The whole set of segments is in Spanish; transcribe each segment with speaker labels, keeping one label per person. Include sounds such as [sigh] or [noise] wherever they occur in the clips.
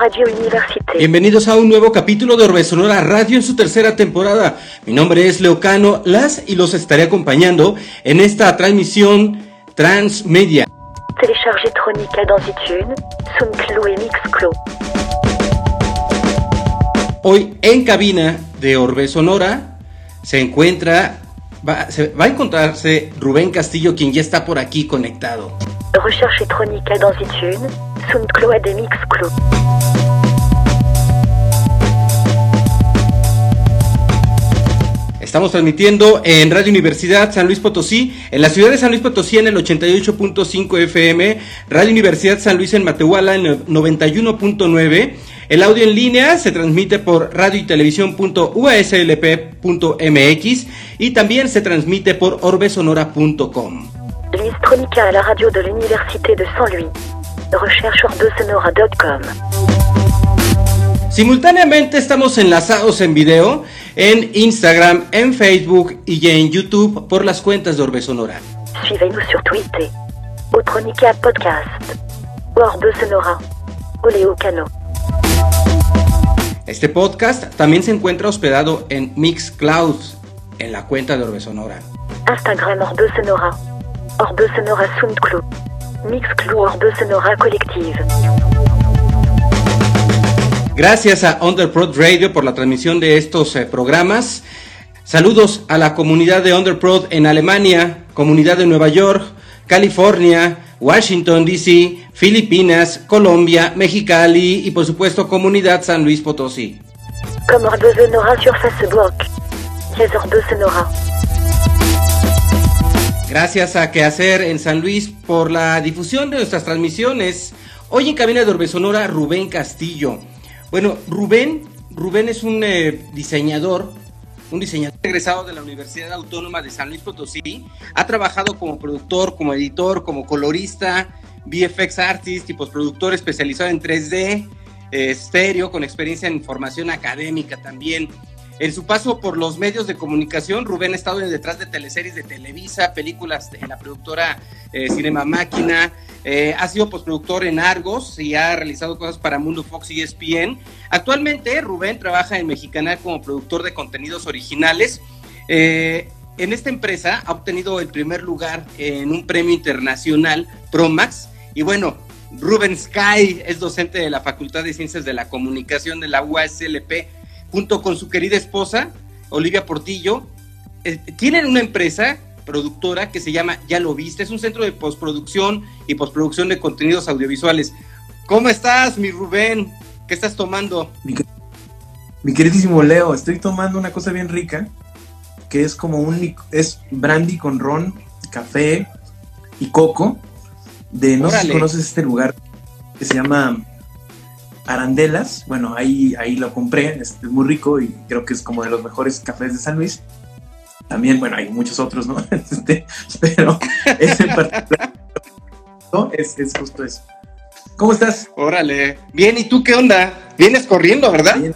Speaker 1: Radio Université.
Speaker 2: Bienvenidos a un nuevo capítulo de Orbe Sonora Radio en su tercera temporada. Mi nombre es Leocano Las y los estaré acompañando en esta transmisión transmedia.
Speaker 1: Téléchargez Tronica dans iTunes, SoundCloud et Mixcloud.
Speaker 2: Hoy en cabina de Orbe Sonora se encuentra, va, se, va a encontrarse Rubén Castillo, quien ya está por aquí conectado.
Speaker 1: Recherchez Tronica dans iTunes, SoundCloud et.
Speaker 2: Estamos transmitiendo en Radio Universidad San Luis Potosí, en la ciudad de San Luis Potosí en el 88.5 FM, Radio Universidad San Luis en Matehuala en el 91.9. El audio en línea se transmite por radio y televisión.uslp.mx y también se transmite por orbesonora.com.
Speaker 1: Tronica à la radio de l'Université de Saint-Louis. Recherche.
Speaker 2: Simultáneamente estamos enlazados en video en Instagram, en Facebook y en YouTube por las cuentas de Orbe Sonora.
Speaker 1: Suivez-nous sur Twitter. Au Tronica Podcast. Orbe Sonora. Oleo Cano.
Speaker 2: Este podcast también se encuentra hospedado en Mixcloud, en la cuenta de Orbe Sonora.
Speaker 1: Instagram Orbe Sonora. Orbe Sonora SoundCloud. Mixcloud Orbe Sonora Collective.
Speaker 2: Gracias a Underprod Radio por la transmisión de estos eh, programas. Saludos a la comunidad de Underprod en Alemania, comunidad de Nueva York, California, Washington DC, Filipinas, Colombia, Mexicali y por supuesto comunidad San Luis Potosí.
Speaker 1: Comme Orbe Sonora sur Facebook. Yes, Orbe Sonora.
Speaker 2: Gracias a Quehacer en San Luis por la difusión de nuestras transmisiones. Hoy en cabina de Orbe Sonora, Rubén Castillo. Bueno, Rubén, Rubén es un eh, diseñador, un diseñador egresado de la Universidad Autónoma de San Luis Potosí. Ha trabajado como productor, como editor, como colorista, VFX artist y postproductor especializado en 3D, eh, estéreo, con experiencia en información académica también. En su paso por los medios de comunicación, Rubén ha estado detrás de teleseries de Televisa, películas de la productora eh, Cinema Máquina, eh, ha sido postproductor en Argos y ha realizado cosas para Mundo Fox y ESPN. Actualmente, Rubén trabaja en Mexicanal como productor de contenidos originales. Eh, en esta empresa ha obtenido el primer lugar en un premio internacional, Promax. Y bueno, Rubén Sky es docente de la Facultad de Ciencias de la Comunicación de la UASLP junto con su querida esposa, Olivia Portillo, eh, tienen una empresa productora que se llama Ya lo viste, es un centro de postproducción y postproducción de contenidos audiovisuales. ¿Cómo estás, mi Rubén? ¿Qué estás tomando?
Speaker 3: Mi, mi queridísimo Leo, estoy tomando una cosa bien rica, que es como un es brandy con ron, café y coco. De no sé si conoces este lugar que se llama Arandelas. Bueno, ahí, ahí lo compré, es, es muy rico y creo que es como de los mejores cafés de San Luis. También, bueno, hay muchos otros, ¿no? [laughs] Este, pero [laughs] ese en particular ¿no? es, es justo eso. ¿Cómo estás?
Speaker 2: Órale. Bien, ¿y tú qué onda? Vienes corriendo, ¿verdad?
Speaker 3: Bien.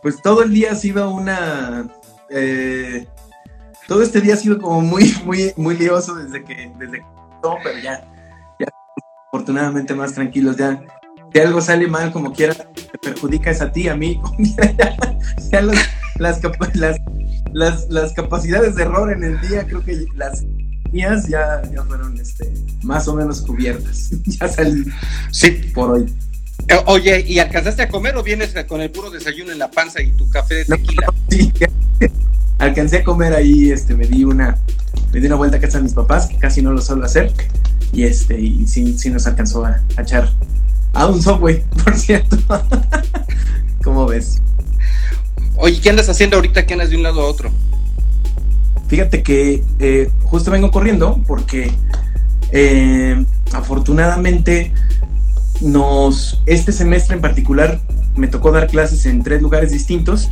Speaker 3: Pues todo el día ha sido una. eh, todo este día ha sido como muy, muy, muy lioso desde que, desde que no, pero ya, ya afortunadamente más tranquilos. Ya, si algo sale mal como quiera, te perjudica es a ti, [laughs] a mí. ya, ya los- las, capa- las, las, las capacidades de error en el día, creo que las mías ya, ya fueron este, más o menos cubiertas. [laughs] ya salí
Speaker 2: Sí.
Speaker 3: por hoy.
Speaker 2: Eh, Oye, ¿y alcanzaste a comer o vienes con el puro desayuno en la panza y tu café de
Speaker 3: No,
Speaker 2: tequila?
Speaker 3: Sí, alcancé a comer ahí, este, me di una, me di una vuelta a casa de mis papás, que casi no lo suelo hacer, y este, y sí, sí nos alcanzó a, a echar a un subway, [laughs] por cierto. ¿Cómo ves?
Speaker 2: Oye, ¿qué andas haciendo ahorita que andas de un lado a otro?
Speaker 3: Fíjate que eh, justo vengo corriendo porque eh, afortunadamente nos este semestre en particular me tocó dar clases en tres lugares distintos,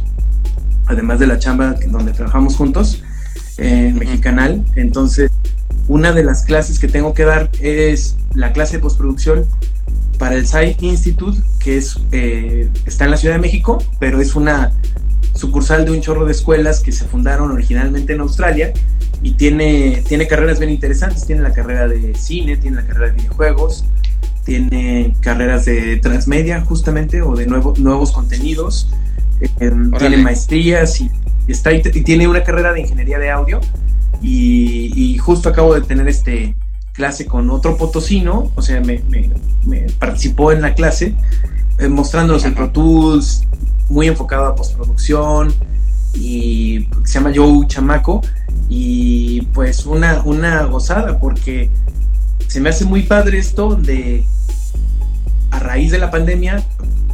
Speaker 3: además de la chamba donde trabajamos juntos eh, en Mexicanal. Entonces, una de las clases que tengo que dar es la clase de postproducción para el SAI Institute, que es, eh, está en la Ciudad de México, pero es una sucursal de un chorro de escuelas que se fundaron originalmente en Australia y tiene, tiene carreras bien interesantes. Tiene la carrera de cine, tiene la carrera de videojuegos, tiene carreras de transmedia justamente o de nuevo, nuevos contenidos, em, tiene maestrías y, está, y tiene una carrera de ingeniería de audio. Y, justo acabo de tener este clase con otro potosino, o sea, me, participó en la clase eh, mostrándonos el Pro Tools, muy enfocado a postproducción y se llama Joe Chamaco y pues una, una gozada porque se me hace muy padre esto de a raíz de la pandemia,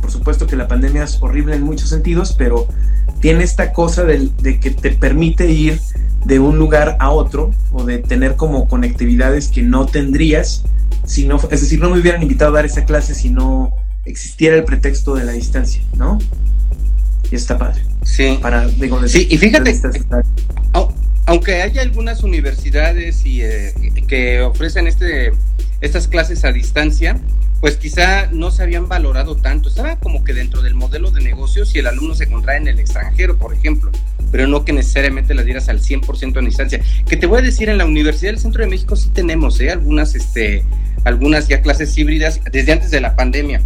Speaker 3: por supuesto que la pandemia es horrible en muchos sentidos, pero tiene esta cosa de, que te permite ir de un lugar a otro o de tener como conectividades que no tendrías si no, es decir, no me hubieran invitado a dar esa clase si no existiera el pretexto de la distancia, ¿no? Y está padre.
Speaker 2: Sí.
Speaker 3: Para,
Speaker 2: sí, y fíjate, aunque haya algunas universidades y, eh, que ofrecen este, estas clases a distancia, pues quizá no se habían valorado tanto. Estaba como que dentro del modelo de negocios si el alumno se encontraba en el extranjero, por ejemplo, pero no que necesariamente la dieras al 100% en distancia. Que te voy a decir, en la Universidad del Centro de México sí tenemos ¿eh? algunas, este, algunas ya clases híbridas desde antes de la pandemia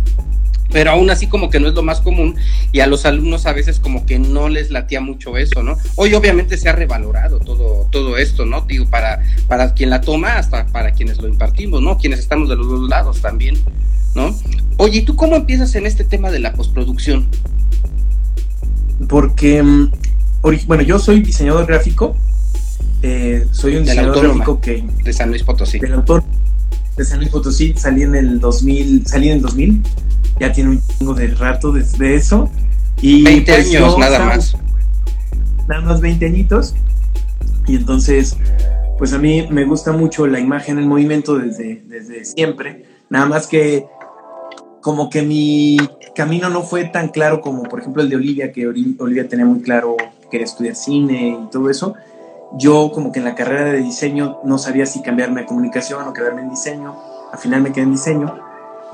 Speaker 2: pero aún así como que no es lo más común y a los alumnos a veces como que no les latía mucho eso, ¿no? Hoy obviamente se ha revalorado todo, todo esto, ¿no? Digo, para, para quien la toma hasta para quienes lo impartimos, ¿no? Quienes estamos de los dos lados también, ¿no? Oye, ¿y tú cómo empiezas en este tema de la postproducción?
Speaker 3: Porque, mm, bueno, yo soy diseñador gráfico, eh, soy un diseñador gráfico que...
Speaker 2: De San Luis Potosí.
Speaker 3: Del autor de San Luis Potosí, salí en el 2000, salí en el 2000 ya tiene un chingo de rato desde eso.
Speaker 2: Y 20 pues, años, nada más.
Speaker 3: Nada más 20 añitos. Y entonces, pues a mí me gusta mucho la imagen en movimiento desde, desde siempre. Nada más que como que mi camino no fue tan claro como por ejemplo el de Olivia, que Olivia tenía muy claro que quería estudiar cine y todo eso. Yo como que en la carrera de diseño no sabía si cambiarme a comunicación o quedarme en diseño. Al final me quedé en diseño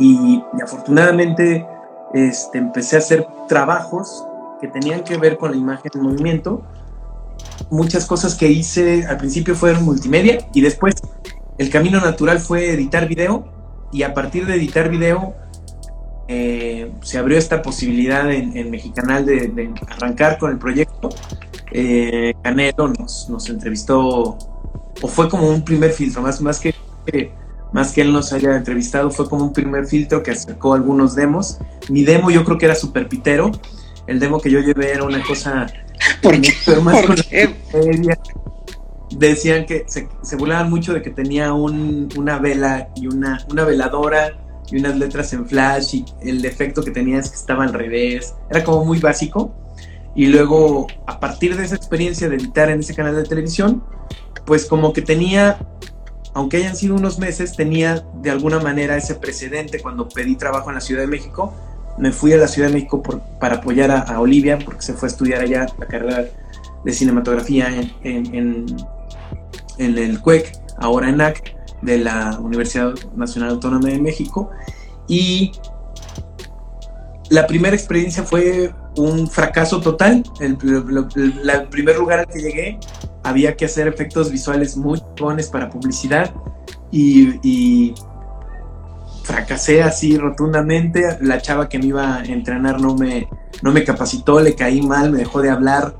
Speaker 3: y, afortunadamente este, empecé a hacer trabajos que tenían que ver con la imagen en movimiento. Muchas cosas que hice al principio fueron multimedia y después el camino natural fue editar video y a partir de editar video eh, se abrió esta posibilidad en, Mexicanal de, arrancar con el proyecto. Eh, Canelo nos, nos entrevistó o fue como un primer filtro, más, más que más que él nos haya entrevistado, fue como un primer filtro que acercó algunos demos. Mi demo yo creo que era super pitero. El demo que yo llevé era una cosa... [laughs]
Speaker 2: ¿Por qué? Pero más
Speaker 3: Decían que se, se, burlaban mucho de que tenía una vela y una, una veladora y unas letras en flash y el defecto que tenía es que estaba al revés. Era como muy básico. Y luego, a partir de esa experiencia de editar en ese canal de televisión, pues como que tenía aunque hayan sido unos meses, tenía de alguna manera ese precedente cuando pedí trabajo en la Ciudad de México. Me fui a la Ciudad de México para apoyar a, Olivia, porque se fue a estudiar allá la carrera de cinematografía en, el CUEC, ahora en NAC, de la Universidad Nacional Autónoma de México. Y la primera experiencia fue un fracaso total. El, primer lugar al que llegué había que hacer efectos visuales muy buenos para publicidad y, fracasé así rotundamente. La chava que me iba a entrenar no me, no me capacitó, le caí mal, me dejó de hablar.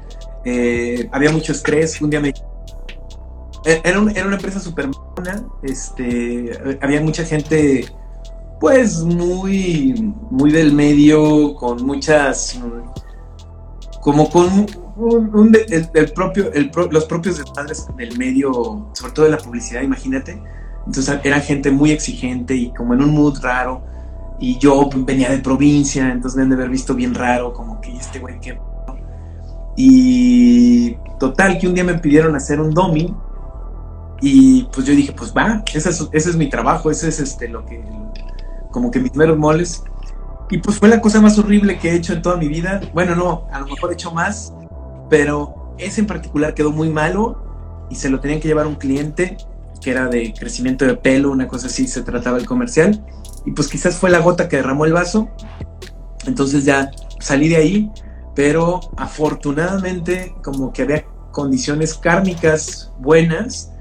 Speaker 3: Eh, había mucho estrés. Un día me. E-, era, era una empresa súper buena. Este, había mucha gente pues muy, muy del medio, con muchas, como con un, el, propio, los propios padres del medio, sobre todo de la publicidad, imagínate. Entonces era gente muy exigente y como en un mood raro. Y yo venía de provincia, entonces me han de haber visto bien raro, como que este güey que... Y total, que un día me pidieron hacer un domi y pues yo dije, pues va, ese es, ese es mi trabajo, ese es este, lo que, como que mis meros moles. Y pues fue la cosa más horrible que he hecho en toda mi vida. Bueno, no, a lo mejor he hecho más, pero ese en particular quedó muy malo y se lo tenían que llevar un cliente que era de crecimiento de pelo, una cosa así se trataba el comercial. Y pues quizás fue la gota que derramó el vaso. Entonces ya salí de ahí, pero afortunadamente como que había condiciones kármicas buenas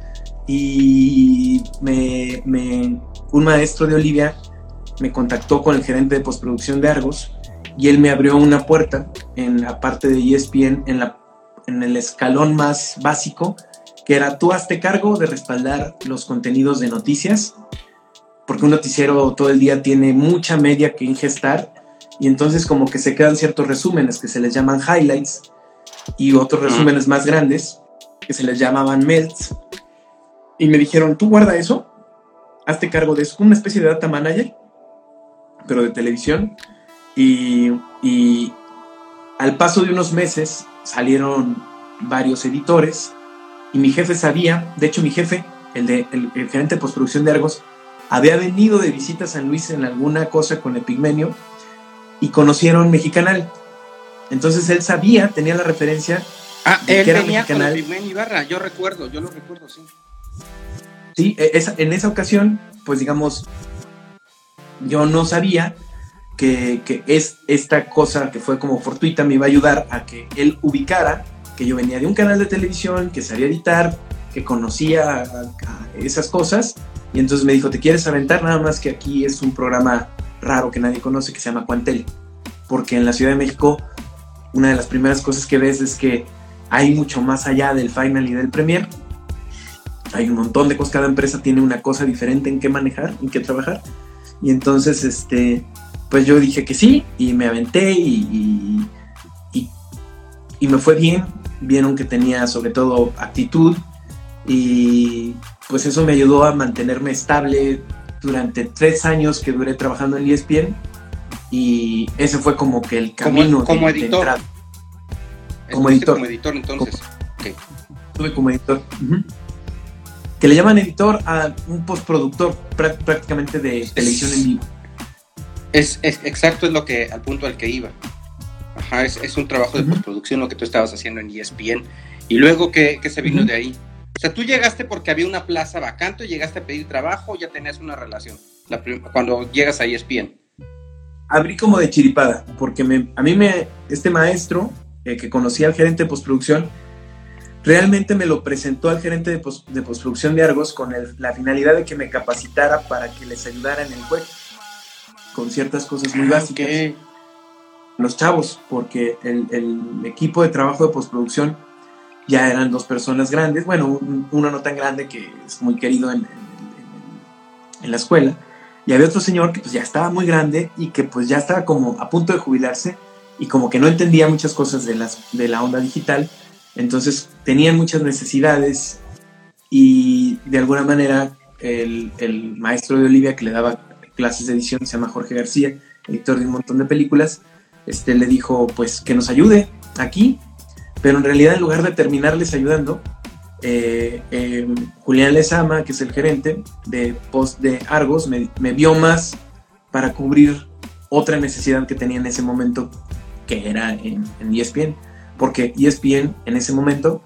Speaker 3: y me, me, un maestro de Olivia me contactó con el gerente de postproducción de Argos y él me abrió una puerta en la parte de ESPN, en, la, en el escalón más básico, que era tú hazte cargo de respaldar los contenidos de noticias, porque un noticiero todo el día tiene mucha media que ingestar y entonces como que se quedan ciertos resúmenes que se les llaman highlights y otros resúmenes más grandes que se les llamaban melts. Y me dijeron, tú guarda eso, hazte cargo de eso, una especie de data manager, pero de televisión. Y, y al paso de unos meses salieron varios editores y mi jefe sabía, de hecho mi jefe, el, de, el, el gerente de postproducción de Argos, había venido de visita a San Luis en alguna cosa con Epigmenio y conocieron Mexicanal. Entonces él sabía, tenía la referencia.
Speaker 2: Ah, él que era venía Mexicanal. con Epigmenio Ibarra, yo recuerdo, yo lo recuerdo, sí.
Speaker 3: Sí, e, esa, en esa ocasión, pues digamos, yo no sabía que, es esta cosa que fue como fortuita me iba a ayudar a que él ubicara que yo venía de un canal de televisión, que sabía editar, que conocía esas cosas. Y entonces me dijo, ¿te quieres aventar? Nada más que aquí es un programa raro que nadie conoce que se llama Cuantel. Porque en la Ciudad de México, una de las primeras cosas que ves es que hay mucho más allá del final y del premier. Hay un montón de cosas, cada empresa tiene una cosa diferente en qué manejar, en qué trabajar. Y entonces, este, pues yo dije que sí y me aventé y, y, y me fue bien. Vieron que tenía sobre todo actitud y pues eso me ayudó a mantenerme estable durante tres años que duré trabajando en ESPN y ese fue como que el camino
Speaker 2: como, como
Speaker 3: de,
Speaker 2: editor.
Speaker 3: De como editor.
Speaker 2: Como editor entonces.
Speaker 3: Como, okay. como editor. Uh -huh. Que le llaman editor a un postproductor prácticamente de televisión en vivo.
Speaker 2: Es, es, exacto, es lo que al punto al que iba. Ajá, es, es un trabajo de uh -huh. postproducción lo que tú estabas haciendo en ESPN. Y luego, ¿qué, qué se vino uh -huh. de ahí? O sea, tú llegaste porque había una plaza vacante, llegaste a pedir trabajo, ya tenías una relación la cuando llegas a ESPN.
Speaker 3: Abrí como de chiripada, porque me, a mí me, este maestro eh, que conocía al gerente de postproducción, realmente me lo presentó al gerente de, post, de postproducción de Argos con el, la finalidad de que me capacitara para que les ayudara en el web, con ciertas cosas muy básicas. Okay. Los chavos, porque el, el equipo de trabajo de postproducción ya eran dos personas grandes, bueno, uno no tan grande que es muy querido en, en, en, la escuela, y había otro señor que pues ya estaba muy grande y que pues ya estaba como a punto de jubilarse y como que no entendía muchas cosas de, las, de la onda digital, entonces tenían muchas necesidades y de alguna manera el, el maestro de Olivia que le daba clases de edición, se llama Jorge García, editor de un montón de películas, este, le dijo pues que nos ayude aquí pero en realidad en lugar de terminarles ayudando, eh, eh, Julián Lezama, que es el gerente de post de Argos, me, vio más para cubrir otra necesidad que tenía en ese momento, que era en, en ESPN, porque ESPN en ese momento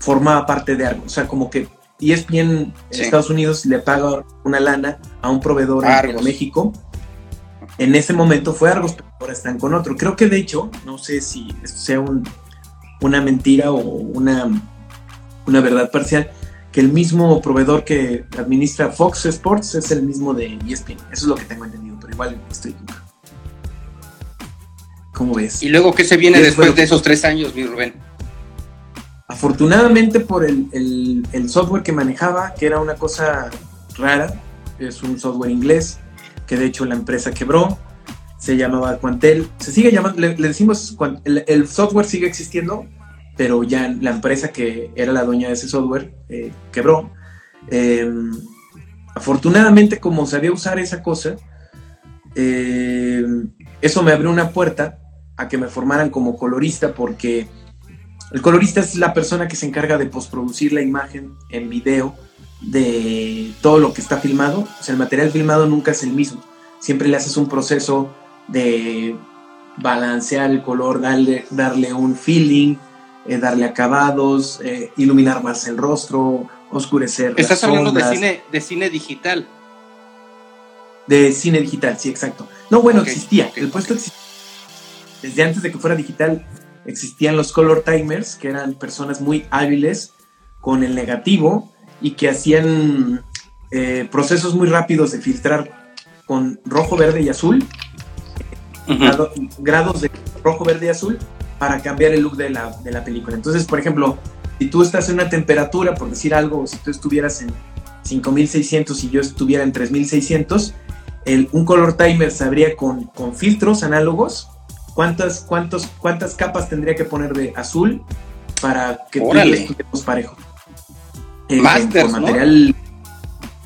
Speaker 3: formaba parte de Argos, o sea, como que ESPN en sí. Estados Unidos le paga una lana a un proveedor en México. En ese momento fue Argos, pero ahora están con otro. Creo que de hecho, no sé si esto sea un, una mentira o una, una verdad parcial, que el mismo proveedor que administra Fox Sports es el mismo de ESPN. Eso es lo que tengo entendido, pero igual estoy nunca. ¿Cómo ves?
Speaker 2: ¿Y luego qué se viene después de esos tres años, mi Rubén?
Speaker 3: Afortunadamente por el, software que manejaba, que era una cosa rara, es un software inglés, que de hecho la empresa quebró, se llamaba Quantel, se sigue llamando, le, decimos, el, el, software sigue existiendo, pero ya la empresa que era la dueña de ese software eh, quebró. Eh, afortunadamente, como sabía usar esa cosa, eh, eso me abrió una puerta a que me formaran como colorista, porque el colorista es la persona que se encarga de postproducir la imagen en video de todo lo que está filmado. O sea, el material filmado nunca es el mismo. Siempre le haces un proceso de balancear el color, darle, darle un feeling, eh, darle acabados, eh, iluminar más el rostro, oscurecer.
Speaker 2: Estás hablando de cine, de cine digital.
Speaker 3: De cine digital, sí, exacto. No, bueno, okay, existía. Okay, el puesto okay. existía. Desde antes de que fuera digital, existían los color timers, que eran personas muy hábiles con el negativo y que hacían eh, procesos muy rápidos de filtrar con rojo, verde y azul, grados de rojo, verde y azul, para cambiar el look de la, de la película. Entonces, por ejemplo, si tú estás en una temperatura, por decir algo, si tú estuvieras en 5600 y yo estuviera en 3600, el, un color timer sabría con, con filtros análogos cuántas, cuántos, cuántas capas tendría que poner de azul para que estuviéramos parejo.
Speaker 2: Eh, Masters,
Speaker 3: material,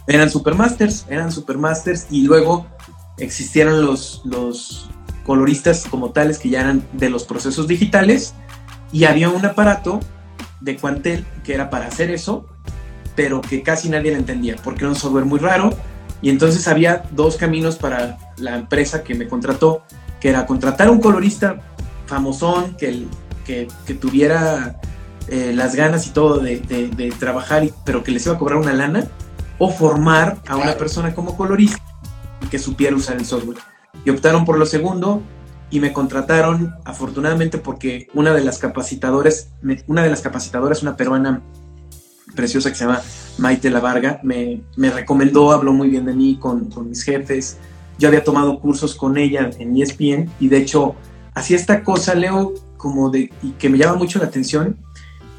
Speaker 3: Eran supermasters, eran supermasters y luego existieron los, los coloristas como tales que ya eran de los procesos digitales y había un aparato de Quantel que era para hacer eso, pero que casi nadie lo entendía porque era un software muy raro y entonces había dos caminos para la empresa que me contrató, que era contratar un colorista famosón que, que, que tuviera eh, las ganas y todo de, de, trabajar, pero que les iba a cobrar una lana, o formar a una persona como colorista que supiera usar el software. Y optaron por lo segundo y me contrataron, afortunadamente, porque una de las capacitadoras, una de las capacitadoras, una peruana preciosa que se llama Maite La Varga, me, me recomendó, habló muy bien de mí con, con, mis jefes. Yo había tomado cursos con ella en ESPN y de hecho hacía esta cosa, Leo, como de, que me llama mucho la atención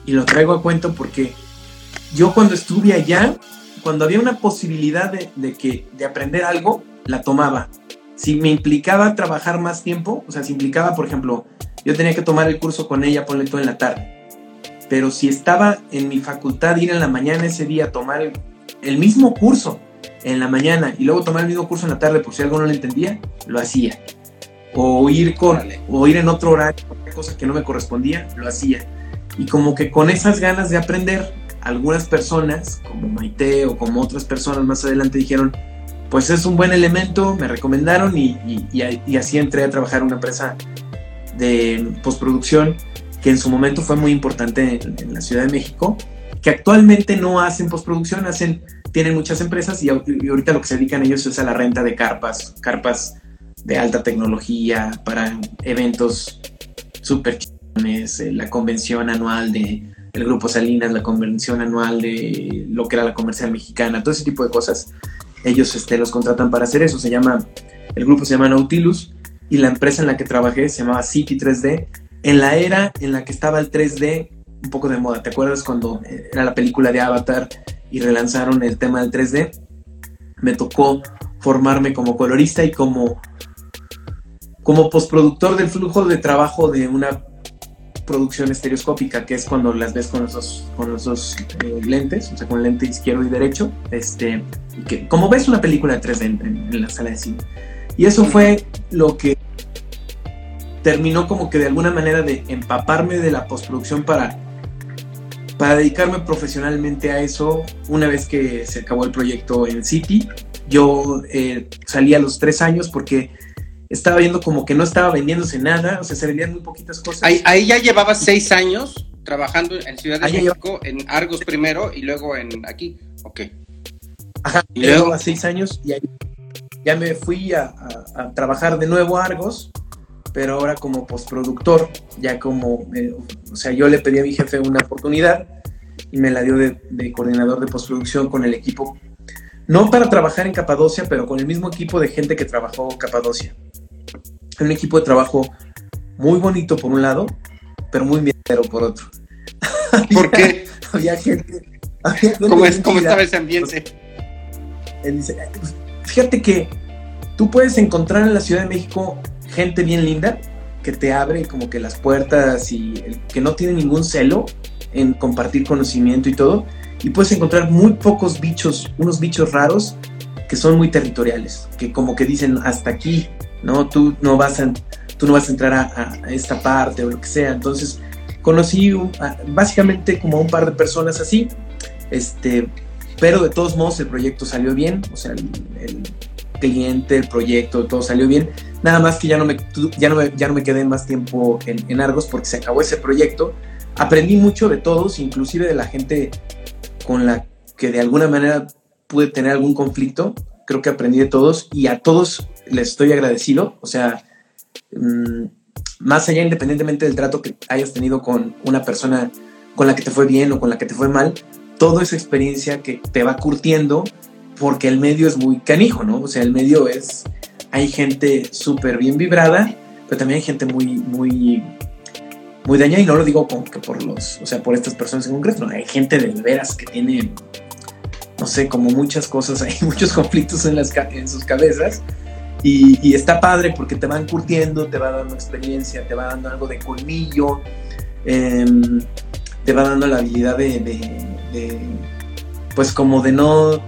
Speaker 3: y lo traigo a cuento porque yo cuando estuve allá, cuando había una posibilidad de, de que, de aprender algo, la tomaba. Si me implicaba trabajar más tiempo, o sea, si implicaba, por ejemplo, yo tenía que tomar el curso con ella, ponle todo en la tarde pero si estaba en mi facultad ir en la mañana ese día a tomar el, mismo curso en la mañana y luego tomar el mismo curso en la tarde por si algo no le entendía, lo hacía. O ir, con, o ir en otro horario, cosa que no me correspondía, lo hacía. Y como que con esas ganas de aprender, algunas personas, como Maite o como otras personas más adelante, dijeron, pues es un buen elemento, me recomendaron y, y así entré a trabajar en una empresa de postproducción que en su momento fue muy importante en, la Ciudad de México, que actualmente no hacen postproducción, hacen, tienen muchas empresas y, ahorita lo que se dedican ellos es a la renta de carpas, carpas de alta tecnología para eventos súper chistones, eh, la convención anual de el Grupo Salinas, la convención anual de lo que era la comercial mexicana, todo ese tipo de cosas. Ellos este, los contratan para hacer eso. Se llama, el grupo se llama Nautilus y la empresa en la que trabajé se llamaba City 3D en la era en la que estaba el 3D un poco de moda. ¿Te acuerdas cuando eh, era la película de Avatar y relanzaron el tema del 3D? Me tocó formarme como colorista y como, como postproductor del flujo de trabajo de una producción estereoscópica, que es cuando las ves con los con los eh, lentes, o sea, con lente izquierdo y derecho, este, que, como ves una película de 3D en la sala de cine. Y eso fue lo que terminó como que de alguna manera de empaparme de la postproducción para, para dedicarme profesionalmente a eso una vez que se acabó el proyecto en City. Yo eh, salí a los tres años porque estaba viendo como que no estaba vendiéndose nada, o sea, se vendían muy poquitas cosas.
Speaker 2: Ahí, ya llevaba seis años trabajando en Ciudad de México, en Argos primero y luego en aquí. Ok.
Speaker 3: Ajá, y luego a seis años y ahí ya me fui a, a trabajar de nuevo a Argos pero ahora como postproductor, ya como, eh, o sea, yo le pedí a mi jefe una oportunidad y me la dio de, coordinador de postproducción con el equipo, no para trabajar en Capadocia, pero con el mismo equipo de gente que trabajó Capadocia. Un equipo de trabajo muy bonito por un lado, pero muy mierdero por otro. [laughs]
Speaker 2: ¿Por qué?
Speaker 3: había gente...
Speaker 2: ¿Cómo, es, ¿Cómo estaba ese ambiente?
Speaker 3: fíjate que tú puedes encontrar en la Ciudad de México gente bien linda que te abre como que las puertas y que no tiene ningún celo en compartir conocimiento y todo. Y puedes encontrar muy pocos bichos, unos bichos raros que son muy territoriales, que como que dicen hasta aquí, ¿no? Tú no vas a, tú no vas a entrar a, esta parte o lo que sea. Entonces conocí básicamente como un par de personas así, este, pero de todos modos el proyecto salió bien, o sea, el cliente, el proyecto, todo salió bien. Nada más que ya no me, ya no me, ya no me quedé más tiempo en, Argos porque se acabó ese proyecto. Aprendí mucho de todos, inclusive de la gente con la que de alguna manera pude tener algún conflicto. Creo que aprendí de todos y a todos les estoy agradecido. O sea, mm, más allá independientemente del trato que hayas tenido con una persona con la que te fue bien o con la que te fue mal, toda esa experiencia que te va curtiendo porque el medio es muy canijo, ¿no? O sea, el medio es, hay gente súper bien vibrada, pero también hay gente muy, muy, muy dañada, y no lo digo como que por los, o sea, por estas personas en concreto, hay gente de veras que tiene, no sé, como muchas cosas, [laughs] hay muchos conflictos en, las, en sus cabezas, y, está padre porque te van curtiendo, te va dando experiencia, te va dando algo de colmillo, em, te va dando la habilidad de, pues como de no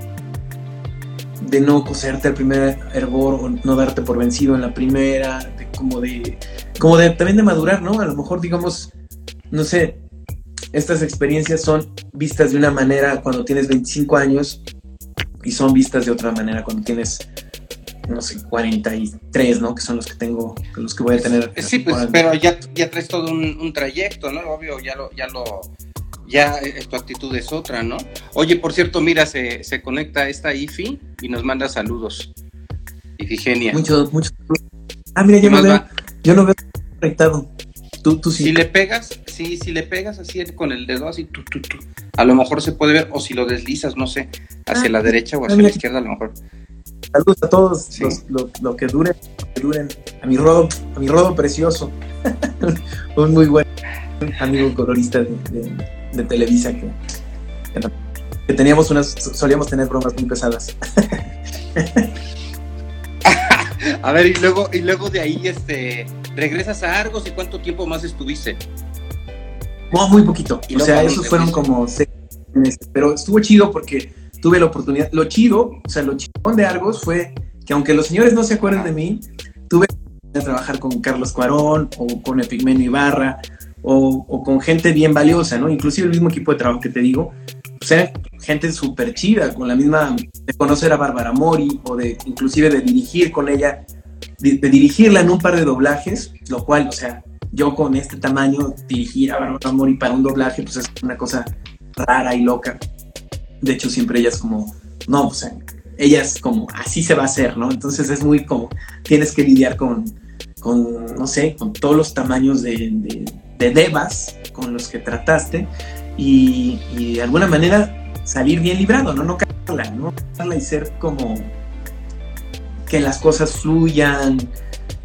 Speaker 3: de no coserte al primer hervor o no darte por vencido en la primera, como de como de también de madurar, ¿no? A lo mejor digamos, no sé, estas experiencias son vistas de una manera cuando tienes 25 años y son vistas de otra manera cuando tienes no sé, 43, ¿no? Que son los que tengo, los que voy a tener.
Speaker 2: Sí, pues, pero ya, ya traes todo un, trayecto, ¿no? Obvio, ya lo, ya lo, ya eh, tu actitud es otra, ¿no? Oye, por cierto, mira, se, se conecta esta IFI y nos manda saludos. Ifigenia.
Speaker 3: Muchos, muchos. Ah, mira, yo no veo, yo no veo conectado. Tú, tú sí.
Speaker 2: Si le pegas, sí, si le pegas así con el dedo así, tú, tú, tú, a lo mejor se puede ver, o si lo deslizas, no sé, hacia ah, la derecha o hacia la izquierda, a lo mejor.
Speaker 3: Saludos a todos los, que duren, que duren. A mi rodo, a mi rodo precioso. [laughs] Un muy buen amigo colorista de, Televisa que, que, teníamos unas, solíamos tener bromas muy pesadas. [laughs]
Speaker 2: a ver, y luego, y luego de ahí, este, regresas a Argos y cuánto tiempo más estuviste?
Speaker 3: No, muy poquito. o sea, esos fueron como seis meses. Pero estuvo chido porque tuve la oportunidad. Lo chido, o sea, lo chingón de Argos fue que aunque los señores no se acuerden de mí, tuve que trabajar con Carlos Cuarón o con Epigmenio Ibarra o, con gente bien valiosa, ¿no? Inclusive el mismo equipo de trabajo que te digo, o sea, gente súper chida, con la misma, de conocer a Bárbara Mori o de inclusive de dirigir con ella, de, dirigirla en un par de doblajes, lo cual, o sea, yo con este tamaño dirigir a Bárbara Mori para un doblaje, pues es una cosa rara y loca. De hecho, siempre ella es como, no, o sea, ella es como, así se va a hacer, ¿no? Entonces es muy como, tienes que lidiar con, con no sé, con todos los tamaños de, devas con los que trataste y, de alguna manera salir bien librado, ¿no? No cagarla, ¿no? Cagarla y ser como que las cosas fluyan,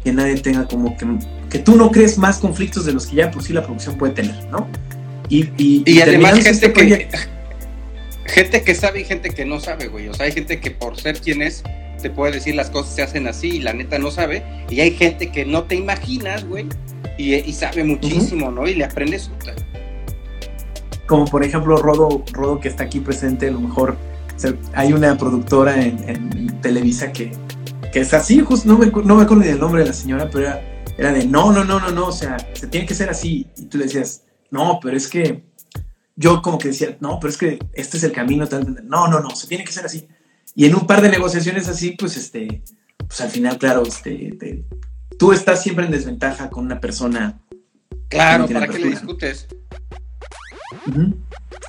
Speaker 3: que nadie tenga como que, que tú no crees más conflictos de los que ya por sí la producción puede tener, ¿no?
Speaker 2: Y, y, y además gente este que gente que sabe y gente que no sabe, güey. O sea, hay gente que por ser quien es, te puede decir las cosas se hacen así y la neta no sabe. Y hay gente que no te imaginas, güey, y, sabe muchísimo, ¿no? Y le aprendes.
Speaker 3: Como por ejemplo Rodo, Rodo que está aquí presente, a lo mejor hay una productora en, Televisa que, que, es así, justo, no me, no me acuerdo del nombre de la señora, pero era, era de no, no, no, no, no, o sea, se tiene que ser así. Y tú le decías, no, pero es que yo como que decía, no, pero es que este es el camino, no, no, no, se tiene que ser así. Y en un par de negociaciones así, pues, este, pues al final, claro, este, tú estás siempre en desventaja con una persona.
Speaker 2: Claro, ¿para qué le discutes?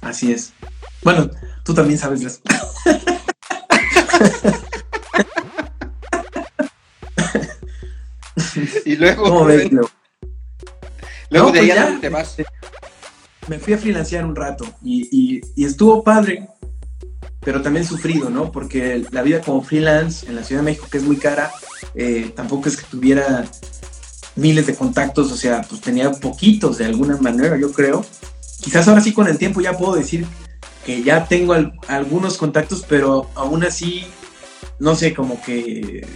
Speaker 3: Así es. Bueno, tú también sabes eso. [laughs]
Speaker 2: y luego. ¿Cómo ves, luego? Luego de pues allá te vas
Speaker 3: me fui a financiar un rato y, estuvo padre, pero también sufrido, ¿no? Porque la vida como freelance en la Ciudad de México, que es muy cara, eh, tampoco es que tuviera miles de contactos, o sea, pues tenía poquitos de alguna manera, yo creo. Quizás ahora sí con el tiempo ya puedo decir que ya tengo algunos contactos, pero aún así, no sé, como que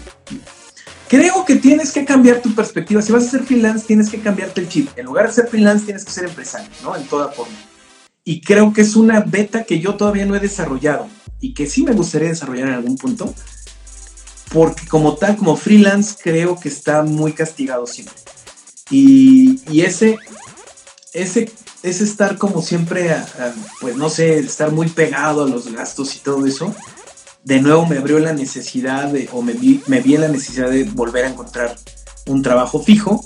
Speaker 3: Creo que tienes que cambiar tu perspectiva. Si vas a ser freelance, tienes que cambiarte el chip. En lugar de ser freelance, tienes que ser empresario, ¿no? En toda forma. Y creo que es una beta que yo todavía no he desarrollado y que sí me gustaría desarrollar en algún punto. Porque como tal, como freelance, creo que está muy castigado siempre. Y, ese, ese, ese estar como siempre, pues no sé, estar muy pegado a los gastos y todo eso, de nuevo me abrió la necesidad de, o me vi, me vi la necesidad de volver a encontrar un trabajo fijo.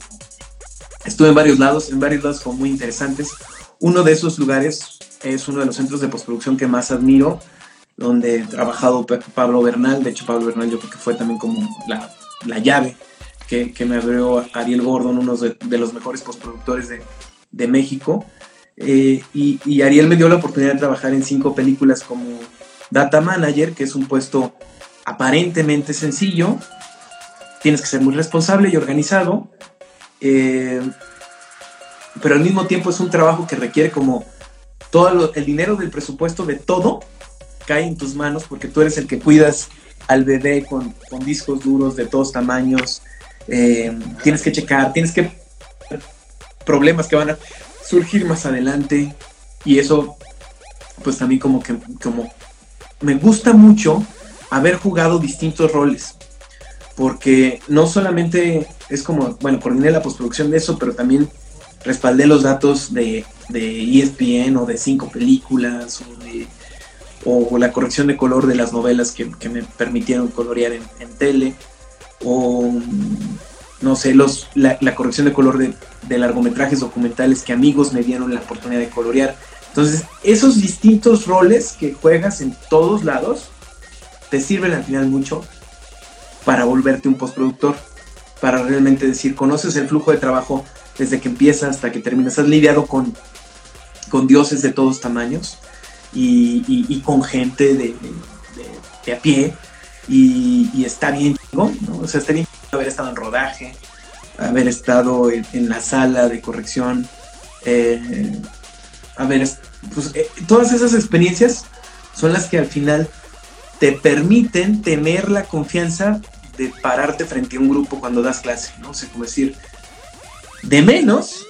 Speaker 3: Estuve en varios lados, en varios lados como muy interesantes. Uno de esos lugares es uno de los centros de postproducción que más admiro, donde trabajado Pablo Bernal. De hecho, Pablo Bernal yo creo que fue también como la, la llave que, que, me abrió Ariel Gordon, uno de, de los mejores postproductores de, de México. Eh, y, y, Ariel me dio la oportunidad de trabajar en cinco películas como data manager, que es un puesto aparentemente sencillo, tienes que ser muy responsable y organizado, eh, pero al mismo tiempo es un trabajo que requiere como todo el dinero del presupuesto de todo cae en tus manos porque tú eres el que cuidas al bebé con, discos duros de todos tamaños, eh, tienes que checar, tienes que problemas que van a surgir más adelante. Y eso pues también como que como me gusta mucho haber jugado distintos roles. Porque no solamente es como, bueno, coordiné la postproducción de eso, pero también respaldé los datos de, de ESPN o de cinco películas o, de, o la corrección de color de las novelas que, me permitieron colorear en, tele o no sé, los, la, corrección de color de, largometrajes documentales que amigos me dieron la oportunidad de colorear. Entonces, esos distintos roles que juegas en todos lados te sirven al final mucho para volverte un postproductor, para realmente decir, conoces el flujo de trabajo desde que empieza hasta que terminas, has lidiado con, con dioses de todos tamaños y, con gente de, a pie y, está bien, ¿no? O sea, está bien haber estado en rodaje, haber estado en, la sala de corrección, eh, haber, pues, eh, todas esas experiencias son las que al final te permiten tener la confianza de pararte frente a un grupo cuando das clase, ¿no? O sea, como decir, de menos,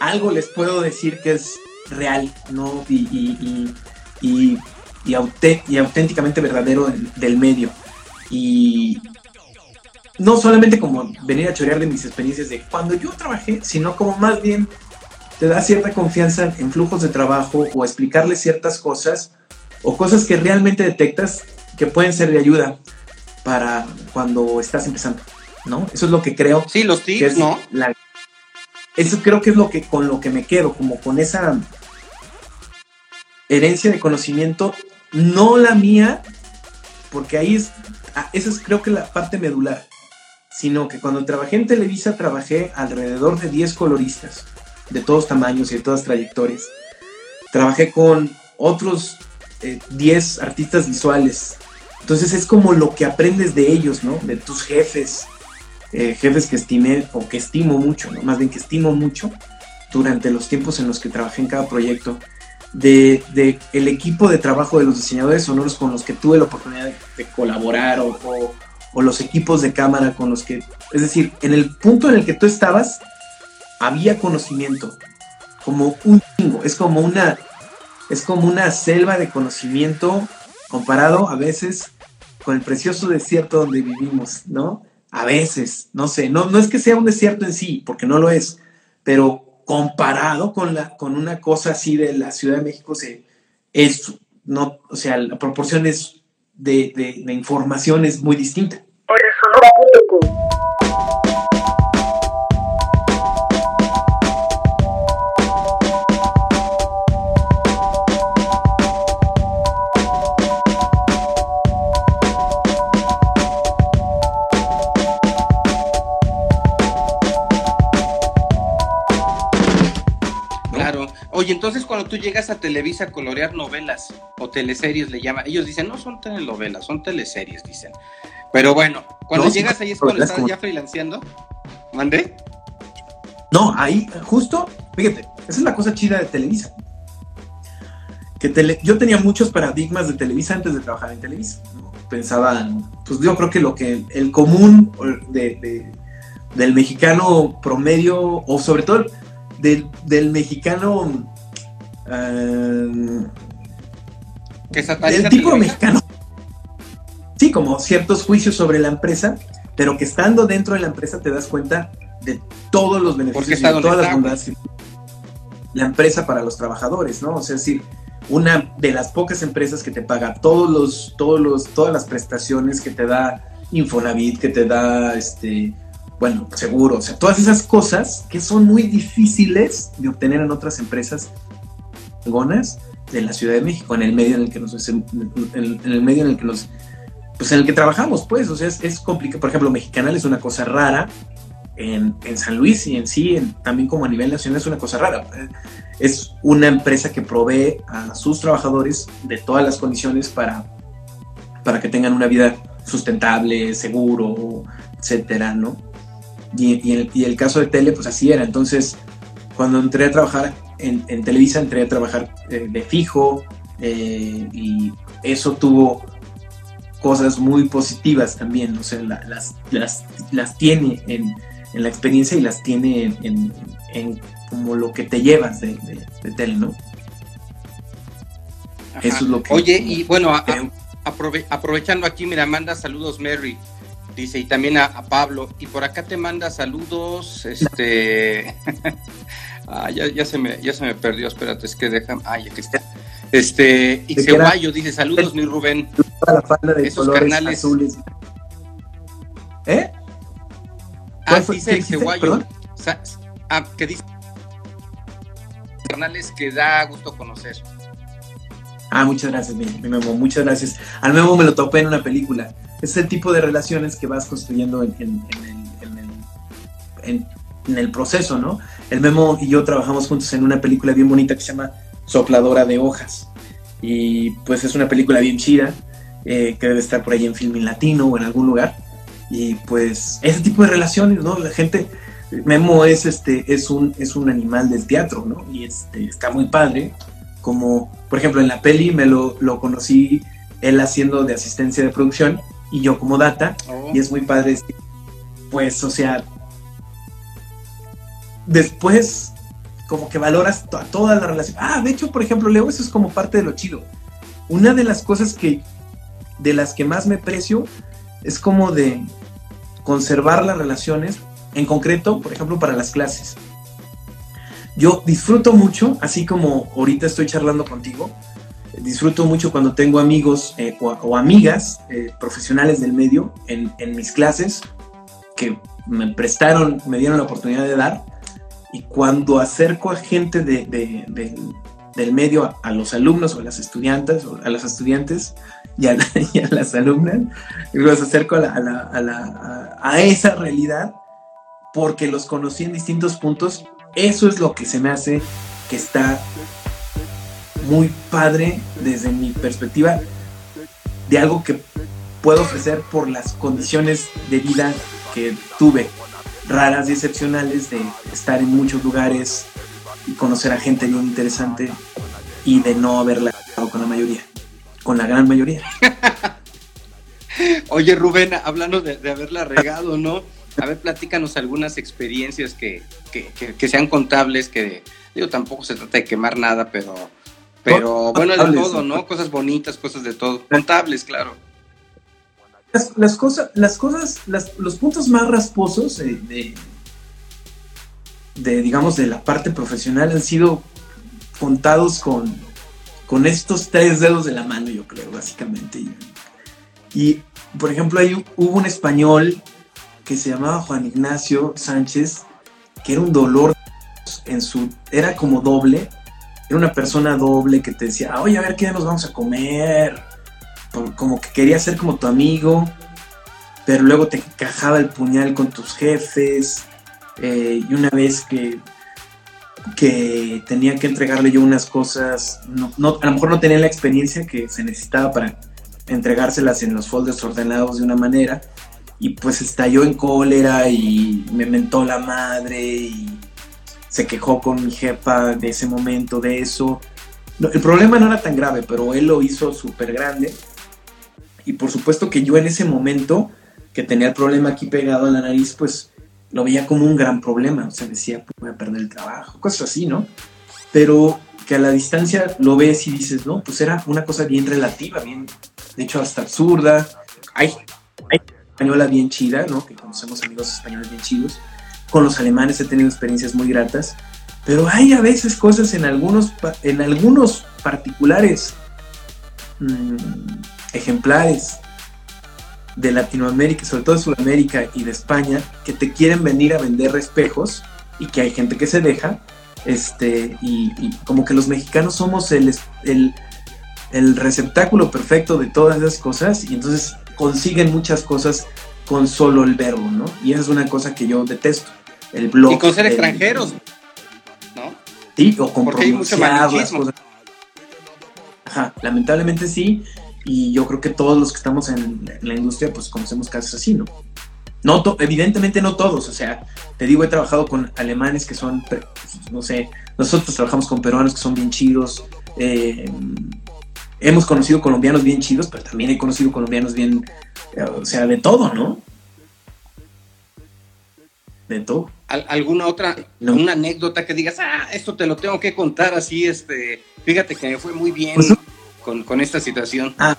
Speaker 3: algo les puedo decir que es real, ¿no? Y, y, y, y, auténticamente verdadero del, medio. Y no solamente como venir a chorear de mis experiencias de cuando yo trabajé, sino como más bien te da cierta confianza en flujos de trabajo o explicarles ciertas cosas o cosas que realmente detectas que pueden ser de ayuda para cuando estás empezando, ¿no? Eso es lo que creo.
Speaker 2: Sí, los tips, ¿no?
Speaker 3: eso creo que es lo que con lo que me quedo, como con esa herencia de conocimiento, no la mía, porque ahí es, ah, esa es creo que la parte medular, sino que cuando trabajé en Televisa trabajé alrededor de 10 coloristas, de todos tamaños y de todas trayectorias. Trabajé con otros 10 eh, artistas visuales, entonces es como lo que aprendes de ellos, ¿no? De tus jefes, eh, jefes que estimé o que estimo mucho, ¿no? Más bien que estimo mucho durante los tiempos en los que trabajé en cada proyecto. De, el equipo de trabajo de los diseñadores sonoros con los que tuve la oportunidad de, colaborar o, o, los equipos de cámara con los que, es decir, en el punto en el que tú estabas, había conocimiento, como un chingo, es como una, es como una selva de conocimiento comparado a veces con el precioso desierto donde vivimos, ¿no? A veces, no sé, no, no es que sea un desierto en sí, porque no lo es, pero comparado con, la, con una cosa así de la Ciudad de México, se, es, no, o sea, la proporción es de, de, de información es muy distinta.
Speaker 2: Oye, entonces cuando tú llegas a Televisa a colorear novelas o teleseries, le llaman, ellos dicen, no son telenovelas, son teleseries, dicen. Pero bueno, cuando llegas ahí es cuando estás ya freelanceando. ¿Mandé?
Speaker 3: No, ahí, justo, fíjate, esa es la cosa chida de Televisa. Que yo tenía muchos paradigmas de Televisa antes de trabajar en Televisa. Pensaban, pues yo creo que lo que el común del mexicano promedio, o sobre todo del, del mexicano
Speaker 2: Uh,
Speaker 3: el tipo mexicano. Sí, como ciertos juicios sobre la empresa, pero que estando dentro de la empresa te das cuenta de todos los beneficios y de todas las bondades la empresa para los trabajadores, ¿no? O sea, es decir, una de las pocas empresas que te paga todos los, todos los, todas las prestaciones que te da Infonavit, que te da este, bueno, seguro, o sea, todas esas cosas que son muy difíciles de obtener en otras empresas de la Ciudad de México, en el medio en el que nos, en, el medio en el que nos, pues en el que trabajamos, pues, o sea, es, complicado. Por ejemplo, Mexicanal es una cosa rara en, San Luis y en sí, también como a nivel nacional es una cosa rara. es una empresa que provee a sus trabajadores de todas las condiciones para, para que tengan una vida sustentable, seguro, etcétera, ¿no? Y, el, caso de tele, pues así era. Entonces, cuando entré a trabajar en, Televisa, entré a trabajar eh, de fijo eh, y eso tuvo cosas muy positivas también, o sea, las, las, las, tiene en, en, la experiencia y las tiene en, en, como lo que te llevas de, de, tele, ¿no?
Speaker 2: Eso es lo que... Oye, y bueno, aprovechando aquí, mira, manda saludos Mary, dice, y también a, Pablo, y por acá te manda saludos, este... [laughs] ah, ya, ya, se me, ya se me perdió, espérate, es que dejan... Ay, aquí está. Este, Ixeguayo dice, saludos mi Rubén.
Speaker 3: La falda de Esos carnales. azules. ¿Eh?
Speaker 2: Ah, dice Ixeguayo. Ah, que dice carnales que da gusto conocer.
Speaker 3: Ah, muchas gracias, mi, Memo, muchas gracias. Al Memo me lo topé en una película. Es el tipo de relaciones que vas construyendo en, el proceso, ¿no? El Memo y yo trabajamos juntos en una película bien bonita que se llama Sopladora de Hojas. Y pues es una película bien chida, eh, que debe estar por ahí en Filming Latino o en algún lugar. Y pues ese tipo de relaciones, ¿no? La gente, Memo es, este, es, un, es un animal del teatro, ¿no? Y este, está muy padre. Como, por ejemplo, en la peli me lo, lo conocí él haciendo de asistencia de producción y yo como data. Oh. Y es muy padre. Pues, o sea, después como que valoras toda la relación. Ah, de hecho, por ejemplo, Leo, eso es como parte de lo chido. Una de las cosas que, de las que más me precio, es como de conservar las relaciones, en concreto, por ejemplo, para las clases. Yo disfruto mucho, así como ahorita estoy charlando contigo, disfruto mucho cuando tengo amigos eh, o, amigas eh, profesionales del medio en, mis clases que me prestaron, me dieron la oportunidad de dar y cuando acerco a gente del medio, a, los alumnos o a las estudiantes, o a las estudiantes y a, [laughs] las alumnas, los acerco a, esa realidad porque los conocí en distintos puntos. Eso es lo que se me hace que está muy padre desde mi perspectiva de algo que puedo ofrecer por las condiciones de vida que tuve raras y excepcionales de estar en muchos lugares y conocer a gente bien interesante y de no haberla con la mayoría, con la gran mayoría. [laughs]
Speaker 2: Oye Rubén, hablando de, haberla regado, ¿no? A ver, platícanos algunas experiencias que, sean contables, que digo, tampoco se trata de quemar nada, pero, pero bueno, de todo, ¿no? Cosas bonitas, cosas de todo. Contables, claro
Speaker 3: las, cosas, las cosas, los puntos más rasposos de, de, digamos, de la parte profesional han sido contados con, con estos tres dedos de la mano, yo creo, básicamente. Y, por ejemplo, hay, hubo un español que se llamaba Juan Ignacio Sánchez, que era un dolor en su, era como doble, era una persona doble que te decía, oye, a ver qué nos vamos a comer, como que quería ser como tu amigo, pero luego te cajaba el puñal con tus jefes. Eh, y una vez que, que tenía que entregarle yo unas cosas, no, a lo mejor no tenía la experiencia que se necesitaba para entregárselas en los folders ordenados de una manera. Y pues estalló en cólera y me mentó la madre y se quejó con mi jefa de ese momento, de eso. el problema no era tan grave, pero él lo hizo súper grande y por supuesto que yo en ese momento que tenía el problema aquí pegado a la nariz, pues lo veía como un gran problema. O sea, decía, pues, voy a perder el trabajo, cosas así, ¿no? Pero que a la distancia lo ves y dices, no, pues era una cosa bien relativa, bien, de hecho hasta absurda. Hay española bien chida, ¿no? Que conocemos amigos españoles bien chidos. Con los alemanes he tenido experiencias muy gratas. Pero hay a veces cosas en algunos, en algunos particulares mmm, ejemplares de Latinoamérica, sobre todo de Sudamérica y de España, que te quieren venir a vender espejos y que hay gente que se deja, este, y, como que los mexicanos somos el, el, el, receptáculo perfecto de todas esas cosas y entonces consiguen muchas cosas con solo el verbo, ¿no? Y esa es una cosa que yo detesto, el blog.
Speaker 2: Y con ser extranjeros, ¿no?
Speaker 3: Sí, o con pronunciar las cosas. Ajá, lamentablemente sí, y yo creo que todos los que estamos en, la industria pues conocemos casos así, ¿no? No evidentemente no todos, o sea, te digo, he trabajado con alemanes que son, no sé, nosotros trabajamos con peruanos que son bien chidos, eh, hemos conocido colombianos bien chidos, pero también he conocido colombianos bien, eh, o sea, de todo, ¿no? De todo.
Speaker 2: ¿Alguna otra, una anécdota que digas, ah, esto te lo tengo que contar así, este, fíjate que me fue muy bien pues con, esta situación?
Speaker 3: Ah,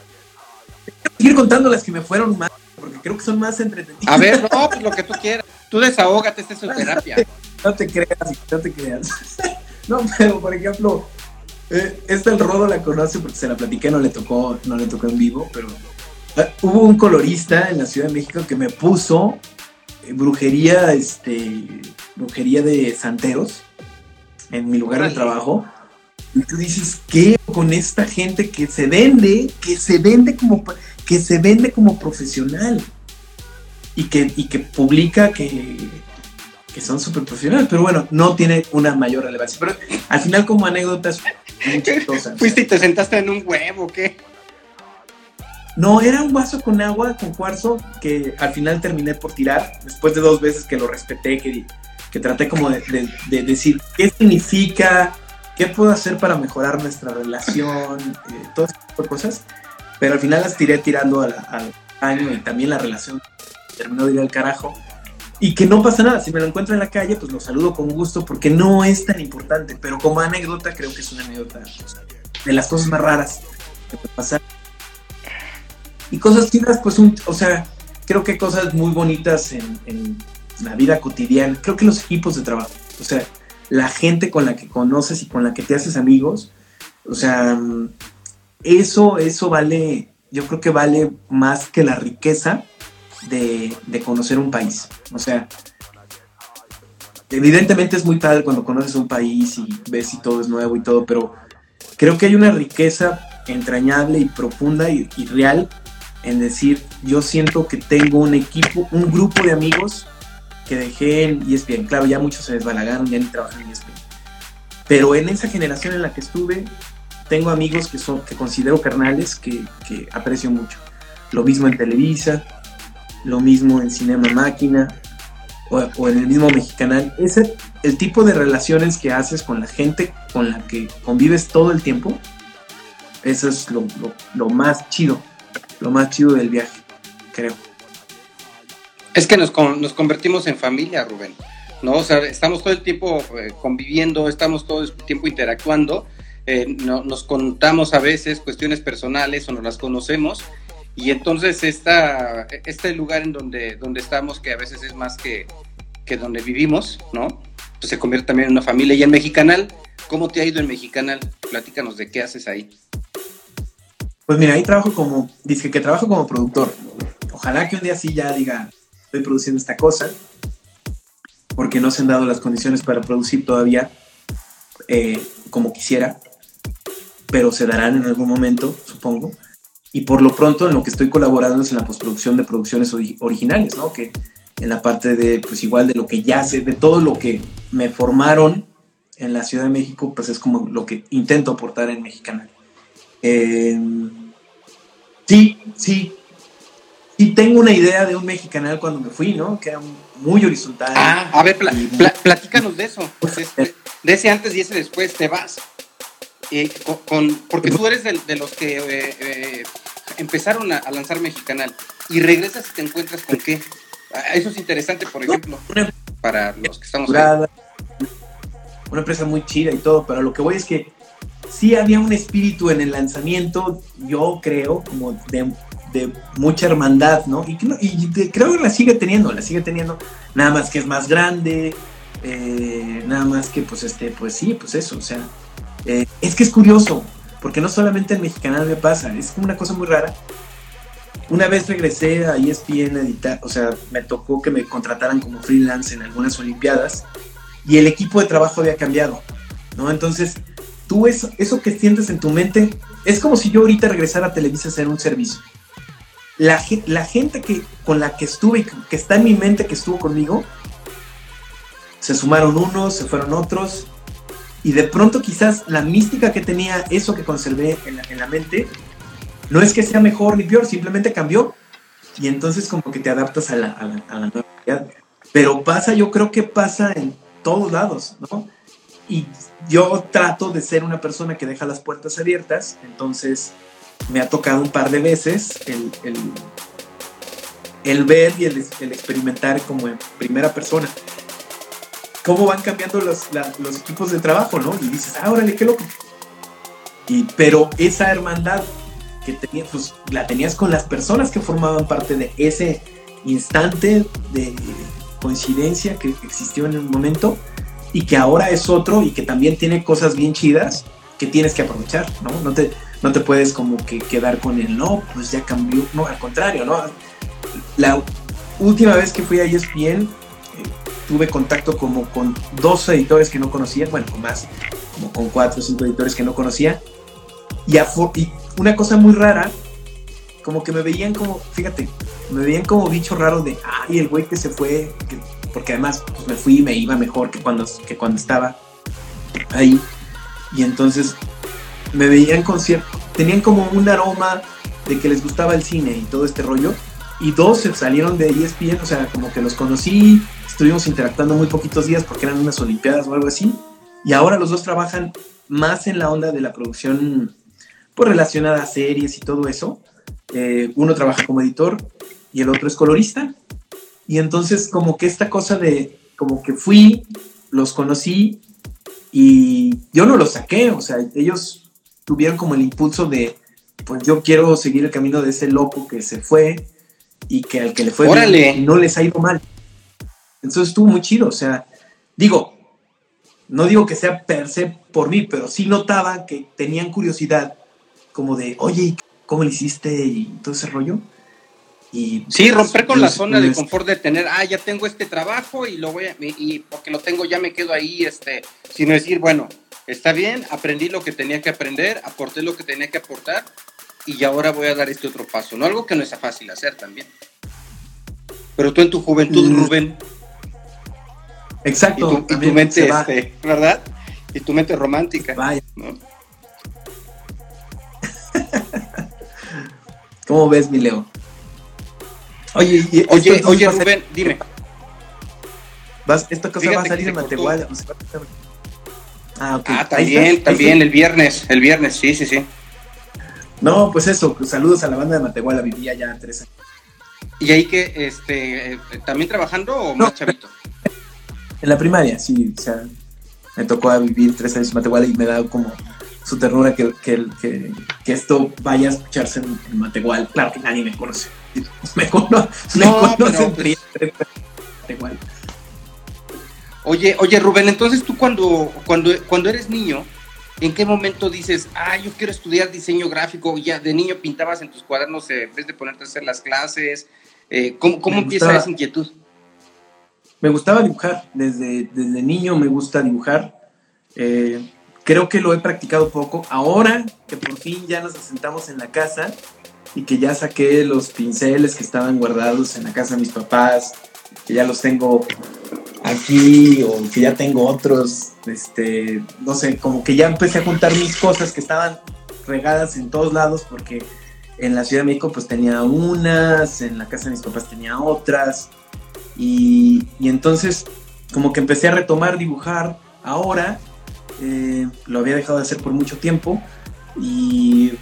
Speaker 3: seguir contando las que me fueron más, porque creo que son más entretenidas.
Speaker 2: A ver, no, pues lo que tú quieras. Tú desahógate, esta es su terapia. [laughs]
Speaker 3: No te creas, no te creas. [laughs] No, pero por ejemplo, esta el Rodo la conoce porque se la platiqué, no le tocó, no le tocó en vivo, pero eh, hubo un colorista en la Ciudad de México que me puso eh, brujería, este, brujería de santeros en mi lugar de trabajo. Y tú dices, ¿qué con esta gente que se vende, que se vende como, que se vende como profesional? Y que, y que publica que, que son súper profesionales, pero bueno, no tiene una mayor relevancia. Pero al final como anécdotas
Speaker 2: ¿Fuiste y te sentaste en un huevo qué?
Speaker 3: No, era un vaso con agua, con cuarzo, que al final terminé por tirar, después de dos veces que lo respeté, que, que traté como de, decir qué significa, qué puedo hacer para mejorar nuestra relación, eh, todas esas cosas. Pero al final las tiré tirando al, al año y también la relación terminó de ir al carajo y que no pasa nada. Si me lo encuentro en la calle, pues lo saludo con gusto porque no es tan importante, pero como anécdota creo que es una anécdota de las cosas más raras que puede pasar. Y cosas chidas, pues, o sea, creo que cosas muy bonitas en, la vida cotidiana. Creo que los equipos de trabajo, o sea, la gente con la que conoces y con la que te haces amigos, o sea, eso, eso vale, yo creo que vale más que la riqueza de, conocer un país. O sea, evidentemente es muy padre cuando conoces un país y ves si todo es nuevo y todo, pero creo que hay una riqueza entrañable y profunda y, real en decir, yo siento que tengo un equipo, un grupo de amigos que dejé en ESPN. Claro, ya muchos se desbalagaron, ya ni trabajan en ESPN. Pero en esa generación en la que estuve, tengo amigos que son que considero carnales que, que aprecio mucho. Lo mismo en Televisa, lo mismo en Cinema Máquina o, en el mismo Mexicanal. Ese, el tipo de relaciones que haces con la gente con la que convives todo el tiempo, eso es lo, más chido, lo más chido del viaje, creo.
Speaker 2: Es que nos, nos convertimos en familia, Rubén. ¿no? O sea, estamos todo el tiempo eh, conviviendo, estamos todo el tiempo interactuando, eh, no, nos contamos a veces cuestiones personales o nos las conocemos y entonces esta, este lugar en donde, donde estamos, que a veces es más que, que donde vivimos, ¿no? Pues se convierte también en una familia. Y en Mexicanal, ¿cómo te ha ido en Mexicanal? Platícanos de qué haces ahí.
Speaker 3: Pues mira, ahí trabajo como, dice que trabajo como productor. Ojalá que un día sí ya diga, estoy produciendo esta cosa, porque no se han dado las condiciones para producir todavía eh, como quisiera, pero se darán en algún momento, supongo y por lo pronto en lo que estoy colaborando es en la postproducción de producciones originales, ¿no? Que en la parte de, pues igual de lo que ya sé, de todo lo que me formaron en la Ciudad de México, pues es como lo que intento aportar en Mexicana. Eh, sí, sí, sí tengo una idea de un mexicanal cuando me fui, ¿no? Que era muy horizontal.
Speaker 2: Ah, a ver, platícanos de eso. [laughs] de ese antes y ese después te vas. Eh, con, porque tú eres de, los que eh, eh, empezaron a, lanzar Mexicanal y regresas y te encuentras con qué. Ah, eso es interesante, por ejemplo, para los que estamos
Speaker 3: ahí. Una empresa muy chida y todo, pero lo que voy es que sí había un espíritu en el lanzamiento, yo creo, como de, mucha hermandad, ¿no? Y, creo que la sigue teniendo, la sigue teniendo, nada más que es más grande, nada más que pues este, pues sí, pues eso, o sea, eh, es que es curioso, porque no solamente en Mexicanal me pasa, es como una cosa muy rara. Una vez regresé a ESPN a editar, o sea, me tocó que me contrataran como freelance en algunas Olimpiadas y el equipo de trabajo había cambiado, ¿no? Entonces, tú eso, eso que sientes en tu mente es como si yo ahorita regresara a Televisa a hacer un servicio. La, la gente que, con la que estuve, que está en mi mente, que estuvo conmigo, se sumaron unos, se fueron otros, Y de pronto quizás la mística que tenía, eso que conservé en la, en la mente, no es que sea mejor ni peor, simplemente cambió. Y entonces como que te adaptas a la, a la, a la nueva realidad. Pero pasa, yo creo que pasa en todos lados, ¿no? Y yo trato de ser una persona que deja las puertas abiertas, entonces me ha tocado un par de veces el, el, el ver y el, el, experimentar como en primera persona cómo van cambiando los, la, los equipos de trabajo, ¿no? Y dices, ah, órale, qué loco. Y, pero esa hermandad que tenías, pues la tenías con las personas que formaban parte de ese instante de coincidencia que existió en el momento y que ahora es otro y que también tiene cosas bien chidas que tienes que aprovechar, ¿no? No te, no te puedes como que quedar con el no, pues ya cambió, no, al contrario, ¿no? La última vez que fui a ESPN eh, tuve contacto como con dos editores que no conocía, bueno, con más, como con cuatro o cinco editores que no conocía, y, y una cosa muy rara, como que me veían como, fíjate, me veían como bicho raro de, ay, el güey que se fue, que, porque además pues, me fui y me iba mejor que cuando, que cuando estaba ahí. Y entonces me veían con cierto, tenían como un aroma de que les gustaba el cine y todo este rollo. Y dos se salieron de ESPN, o sea, como que los conocí, estuvimos interactuando muy poquitos días porque eran unas olimpiadas o algo así. Y ahora los dos trabajan más en la onda de la producción pues relacionada a series y todo eso. Eh, uno trabaja como editor y el otro es colorista. Y entonces como que esta cosa de, como que fui, los conocí y yo no los saqué, o sea, ellos tuvieron como el impulso de, pues yo quiero seguir el camino de ese loco que se fue y que al que le fue bien, no les ha ido mal. Entonces estuvo muy chido, o sea, digo, no digo que sea per se por mí, pero sí notaba que tenían curiosidad como de, oye, ¿cómo le hiciste? Y todo ese rollo. Y,
Speaker 2: sí, romper con la zona de confort de tener, ah, ya tengo este trabajo y lo voy a, y porque lo tengo ya me quedo ahí, este, sino decir, bueno, está bien, aprendí lo que tenía que aprender, aporté lo que tenía que aportar y ahora voy a dar este otro paso, ¿no? Algo que no es fácil hacer también. Pero tú en tu juventud, mm. Rubén.
Speaker 3: Exacto.
Speaker 2: Y tu, mente, este, ¿verdad? Y tu mente romántica. Vaya. ¿no? [laughs]
Speaker 3: ¿Cómo ves, mi Leo?
Speaker 2: Oye, oye, oye, Rubén, dime.
Speaker 3: Vas, esta cosa va a salir en Matehuala.
Speaker 2: Ah, ok. Ah, también, también, el viernes, el viernes, sí, sí, sí.
Speaker 3: No, pues eso, saludos a la banda de Matehuala, vivía ya tres años.
Speaker 2: ¿Y ahí que, este, también trabajando o más chavito?
Speaker 3: En la primaria, sí, o sea, me tocó vivir tres años en Matehuala y me da como su ternura que, que, que, esto vaya a escucharse en, en Matehuala. Claro que nadie me conoce. [laughs] Me, cono no, pues
Speaker 2: Oye, oye Rubén, entonces tú cuando, cuando, cuando eres niño, ¿en qué momento dices, ah, yo quiero estudiar diseño gráfico? Ya de niño pintabas en tus cuadernos eh, en vez de ponerte a hacer las clases. Eh, ¿Cómo, cómo empieza esa inquietud?
Speaker 3: Me gustaba dibujar, desde, desde niño me gusta dibujar. Eh, creo que lo he practicado poco. Ahora que por fin ya nos asentamos en la casa, y que ya saqué los pinceles que estaban guardados en la casa de mis papás, que ya los tengo aquí o que ya tengo otros, este, no sé, como que ya empecé a juntar mis cosas que estaban regadas en todos lados porque en la Ciudad de México pues tenía unas, en la casa de mis papás tenía otras. Y, y entonces como que empecé a retomar dibujar. Ahora, eh, lo había dejado de hacer por mucho tiempo y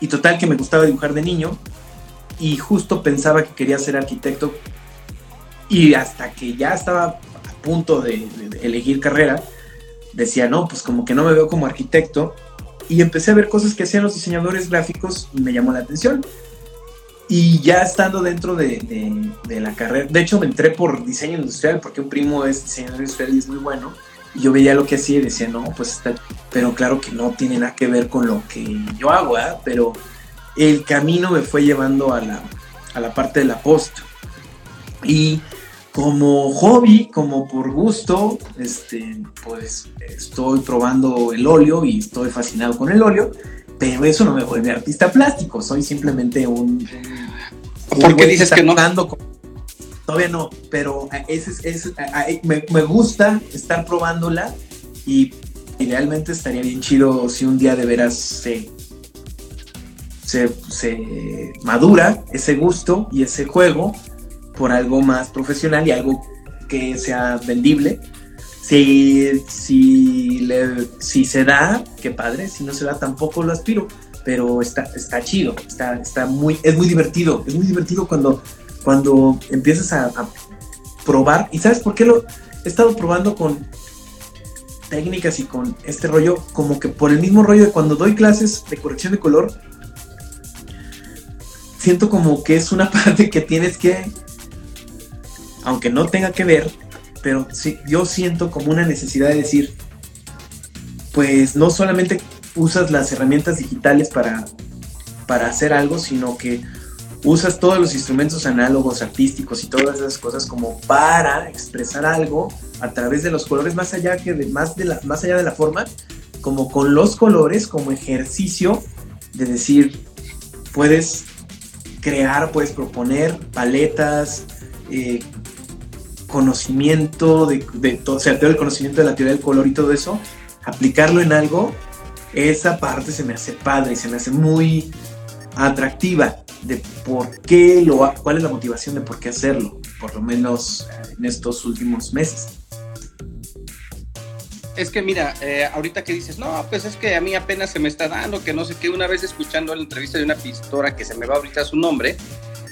Speaker 3: y total que me gustaba dibujar de niño. Y justo pensaba que quería ser arquitecto. Y hasta que ya estaba punto de, elegir carrera, decía, no, pues como que no me veo como arquitecto y empecé a ver cosas que hacían los diseñadores gráficos y me llamó la atención. Y ya estando dentro de, de, la carrera, de hecho me entré por diseño industrial porque un primo es diseñador industrial y es muy bueno. Y yo veía lo que hacía y decía, no, pues está, pero claro que no tiene nada que ver con lo que yo hago, ¿eh? pero el camino me fue llevando a la, a la parte de la post. Y como hobby, como por gusto, este, pues estoy probando el óleo y estoy fascinado con el óleo, pero eso no me vuelve artista plástico, soy simplemente un...
Speaker 2: ¿Por qué dices que no?
Speaker 3: Todavía no, pero es, es, me, me, gusta estar probándola y idealmente estaría bien chido si un día de veras se, se, madura ese gusto y ese juego por algo más profesional y algo que sea vendible. Si, si, si se da, qué padre, si no se da tampoco lo aspiro, pero está, está chido, está, está muy, es muy divertido, es muy divertido cuando, cuando empiezas a, a probar, y sabes por qué lo he estado probando con técnicas y con este rollo, como que por el mismo rollo de cuando doy clases de corrección de color, siento como que es una [laughs] parte que tienes que, aunque no tenga que ver, pero sí, yo siento como una necesidad de decir, pues no solamente usas las herramientas digitales para, para hacer algo, sino que usas todos los instrumentos análogos, artísticos y todas esas cosas como para expresar algo a través de los colores, más allá, que de, más, de la, más allá de la forma, como con los colores, como ejercicio de decir, puedes crear, puedes proponer paletas, eh, conocimiento de, de todo, o sea, todo el conocimiento de la teoría del color y todo eso, aplicarlo en algo, esa parte se me hace padre se me hace muy atractiva de por qué lo, cuál es la motivación de por qué hacerlo, por lo menos en estos últimos meses.
Speaker 2: Es que mira, eh, ahorita que dices, no, pues es que a mí apenas se me está dando, que no sé qué, una vez escuchando la entrevista de una pistora que se me va ahorita su nombre,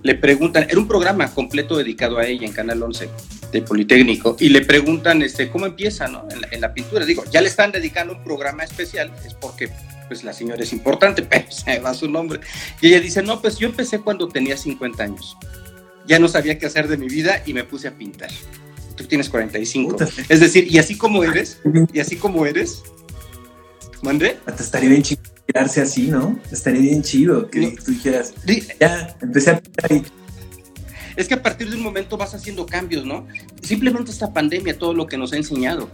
Speaker 2: le preguntan, era un programa completo dedicado a ella en Canal 11 de Politécnico, y le preguntan este, cómo empieza ¿no? en, la, en la pintura. Digo, ya le están dedicando un programa especial, es porque pues la señora es importante, [laughs] pero se va su nombre. Y ella dice, no, pues yo empecé cuando tenía 50 años. Ya no sabía qué hacer de mi vida y me puse a pintar. Tú tienes 45. Puta. Es decir, y así como eres, y así como eres, ¿mande?
Speaker 3: Te estaría bien chido quedarse así, ¿no? Estaría bien chido que tú dijeras, ya, empecé a pintar y
Speaker 2: es que a partir de un momento vas haciendo cambios, ¿no? Simplemente esta pandemia, todo lo que nos ha enseñado,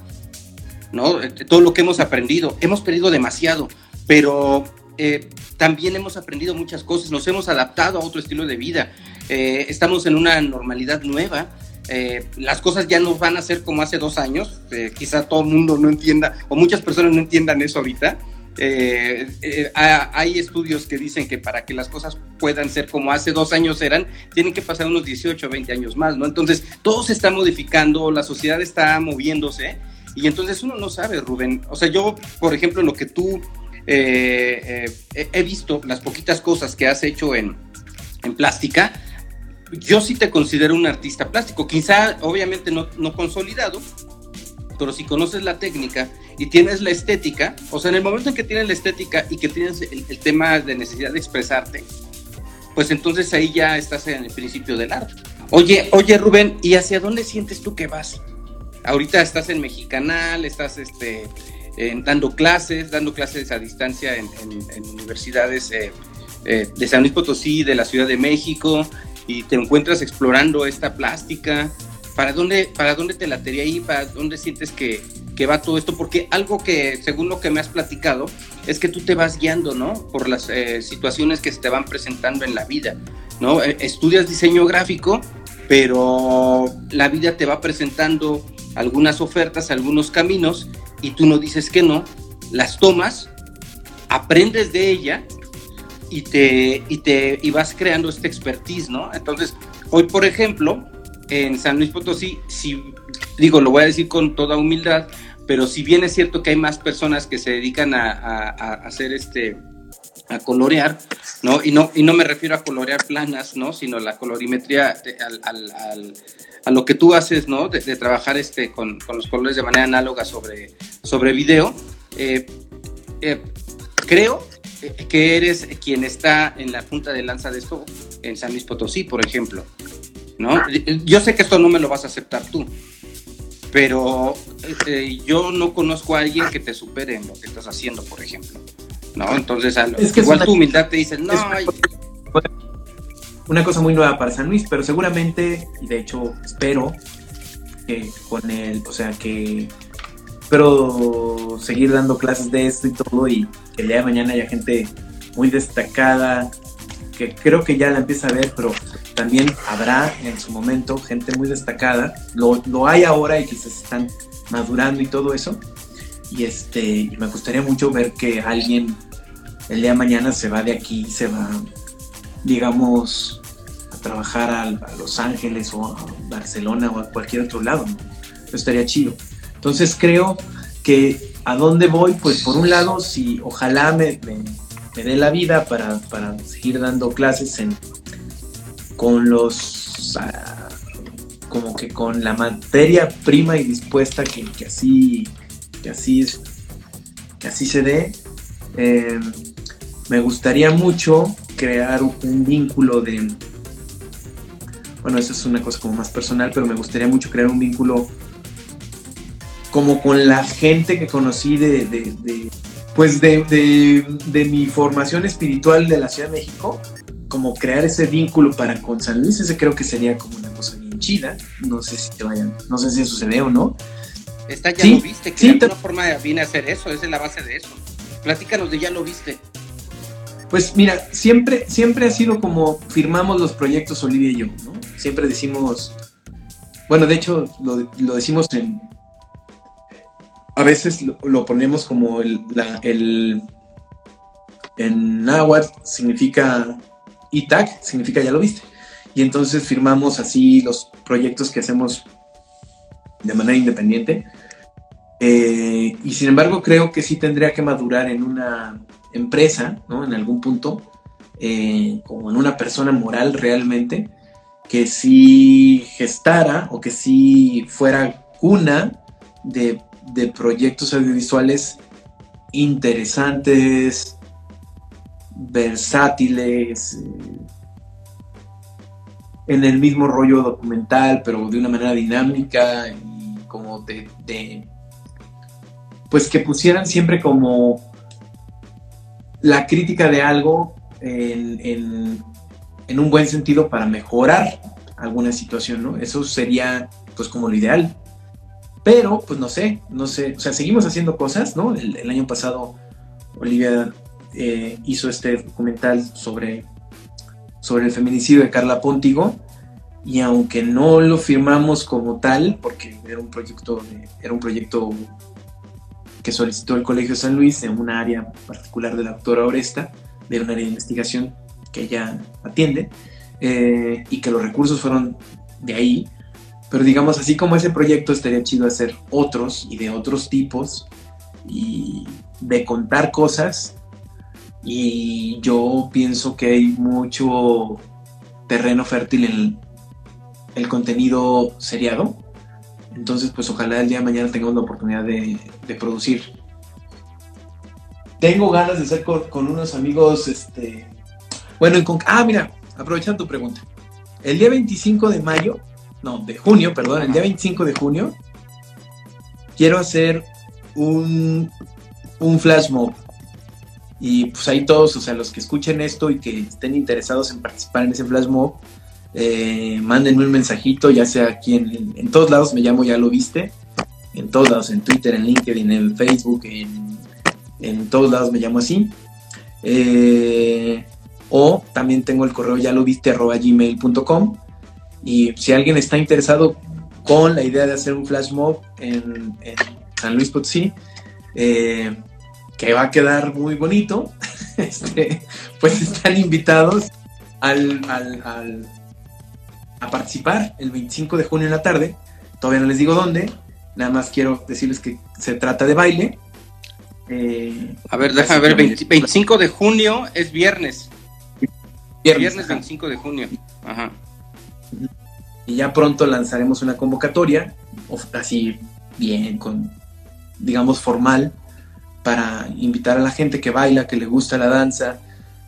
Speaker 2: ¿no? Todo lo que hemos aprendido, hemos perdido demasiado, pero eh, también hemos aprendido muchas cosas, nos hemos adaptado a otro estilo de vida, eh, estamos en una normalidad nueva. Eh, las cosas ya no van a ser como hace dos años, eh, quizá todo el mundo no entienda, o muchas personas no entiendan eso ahorita, eh, eh, hay estudios que dicen que para que las cosas puedan ser como hace dos años eran, tienen que pasar unos 18 o 20 años más, ¿no? Entonces, todo se está modificando, la sociedad está moviéndose, y entonces uno no sabe, Rubén. O sea, yo, por ejemplo, lo que tú eh, eh, he visto, las poquitas cosas que has hecho en, en plástica, yo sí te considero un artista plástico, quizá obviamente no, no consolidado, pero si conoces la técnica y tienes la estética, o sea, en el momento en que tienes la estética y que tienes el, el, tema de necesidad de expresarte, pues entonces ahí ya estás en el principio del arte. Oye, oye Rubén, ¿y hacia dónde sientes tú que vas? Ahorita estás en Mexicanal, estás este, dando clases, dando clases a distancia en, en, en universidades eh, eh, de San Luis Potosí, de la Ciudad de México, y te encuentras explorando esta plástica. ¿Para dónde, para dónde te latería ahí? ¿Para dónde sientes que, que va todo esto? Porque algo que, según lo que me has platicado, es que tú te vas guiando, ¿no? Por las eh, situaciones que se te van presentando en la vida, ¿no? Eh, estudias diseño gráfico, pero la vida te va presentando algunas ofertas, algunos caminos, y tú no dices que no, las tomas, aprendes de ella y te, y te y vas creando este expertise, ¿no? Entonces, hoy, por ejemplo, en San Luis Potosí, si digo, lo voy a decir con toda humildad, pero si bien es cierto que hay más personas que se dedican a, hacer este a colorear, ¿no? Y no y no me refiero a colorear planas, ¿no? Sino la colorimetría de, al, a lo que tú haces, ¿no? De, de trabajar este con, con, los colores de manera análoga sobre, sobre video. Eh, eh, creo que eres quien está en la punta de lanza de esto en San Luis Potosí, por ejemplo. ¿No? Yo sé que esto no me lo vas a aceptar tú, pero eh, yo no conozco a alguien que te supere en lo que estás haciendo, por ejemplo. ¿no? Entonces, lo, es que igual una, tu humildad te dice, no, es
Speaker 3: una, cosa muy nueva para San Luis, pero seguramente, y de hecho espero que con el, o sea, que espero seguir dando clases de esto y todo y que el día de mañana haya gente muy destacada, que creo que ya la empieza a ver, pero también habrá en su momento gente muy destacada, lo, lo hay ahora y quizás están madurando y todo eso. y este me gustaría mucho ver que alguien el día de mañana se va de aquí, se va, digamos, a trabajar a, Los Ángeles o a Barcelona o a cualquier otro lado. Estaría chido. Entonces creo que a dónde voy, pues por un lado, si ojalá me, me, dé la vida para, para, seguir dando clases en, con los... Ah, como que con la materia prima y dispuesta que, que así que así que así se dé eh, me gustaría mucho crear un vínculo de bueno eso es una cosa como más personal pero me gustaría mucho crear un vínculo como con la gente que conocí de, de, pues de, de, mi formación espiritual de la Ciudad de México, como crear ese vínculo para con San Luis, ese creo que sería como una cosa bien chida. No sé si te vayan, no sé si ve o no.
Speaker 2: Esta ya lo viste, que de alguna forma viene a hacer eso, esa es la base de eso. Platícanos de ya lo viste.
Speaker 3: Pues mira, siempre, siempre ha sido como firmamos los proyectos Olivia y yo, ¿no? Siempre decimos, bueno, de hecho lo, lo decimos en, a veces lo, ponemos como el, el en náhuatl significa ITAC, significa ya lo viste. Y entonces firmamos así los proyectos que hacemos de manera independiente. Eh, y sin embargo creo que sí tendría que madurar en una empresa, ¿no? En algún punto, eh, como en una persona moral realmente, que sí gestara o que sí fuera cuna de de proyectos audiovisuales interesantes, versátiles, eh, en el mismo rollo documental, pero de una manera dinámica y como de, pues que pusieran siempre como la crítica de algo en, en, un buen sentido para mejorar alguna situación, ¿no? Eso sería pues como lo ideal. Pero, pues no sé, no sé, o sea, seguimos haciendo cosas, ¿no? El, año pasado Olivia eh, hizo este documental sobre, sobre el feminicidio de Carla Pontigo y aunque no lo firmamos como tal, porque era un proyecto, era un proyecto que solicitó el Colegio San Luis en una área particular de la doctora Oresta, de un área de investigación que ella atiende, eh, y que los recursos fueron de ahí, pero digamos, así como ese proyecto estaría chido hacer otros y de otros tipos y de contar cosas. Y yo pienso que hay mucho terreno fértil en el, contenido seriado. Entonces, pues ojalá el día de mañana tengamos la oportunidad de, producir. Tengo ganas de hacer con, unos amigos, este... Bueno, en ah, mira, aprovechando tu pregunta. El día 25 de mayo no, de junio, perdón, el día 25 de junio, quiero hacer un, un flash mob. Y pues ahí todos, o sea, los que escuchen esto y que estén interesados en participar en ese flash mob, eh, mándenme un mensajito, ya sea aquí en, en, todos lados, me llamo Ya lo viste, en todos lados, en Twitter, en LinkedIn, en Facebook, en, en todos lados me llamo así. Eh, o también tengo el correo ya lo viste gmail.com y si alguien está interesado con la idea de hacer un flash mob en, San Luis Potosí, eh, que va a quedar muy bonito, [laughs] este, pues están invitados al, a participar el 25 de junio en la tarde. Todavía no les digo dónde, nada más quiero decirles que se trata de baile.
Speaker 2: Eh, a ver, déjame ver, 25 de junio es viernes. Viernes, viernes 25 de junio. Ajá.
Speaker 3: Y ya pronto lanzaremos una convocatoria, así bien, con, digamos, formal, para invitar a la gente que baila, que le gusta la danza,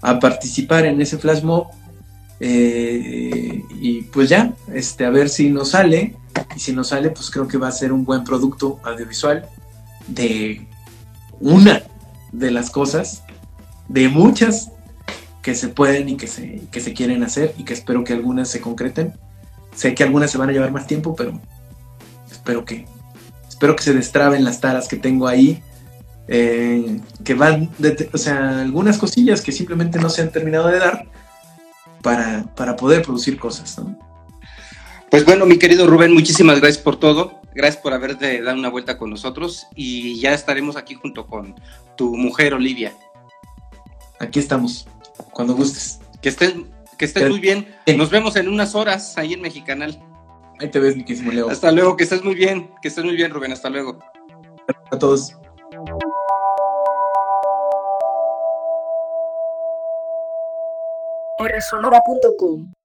Speaker 3: a participar en ese flash mob. Eh, y pues ya, este, a ver si nos sale. Y si nos sale, pues creo que va a ser un buen producto audiovisual de una de las cosas, de muchas que se pueden y que se, que se quieren hacer y que espero que algunas se concreten. Sé que algunas se van a llevar más tiempo, pero espero que, espero que se destraben las taras que tengo ahí. Eh, que van, o sea, algunas cosillas que simplemente no se han terminado de dar para, para poder producir cosas.
Speaker 2: Pues bueno, mi querido Rubén, muchísimas gracias por todo. Gracias por haberte dado una vuelta con nosotros y ya estaremos aquí junto con tu mujer Olivia.
Speaker 3: Aquí estamos, cuando gustes.
Speaker 2: Que estés, que estés muy bien. Nos vemos en unas horas ahí en Mexicanal.
Speaker 3: Ahí te ves, mi Leo.
Speaker 2: Hasta luego, que estés muy bien, que estés muy bien, Rubén. Hasta luego.
Speaker 3: A todos.
Speaker 1: Sonora.com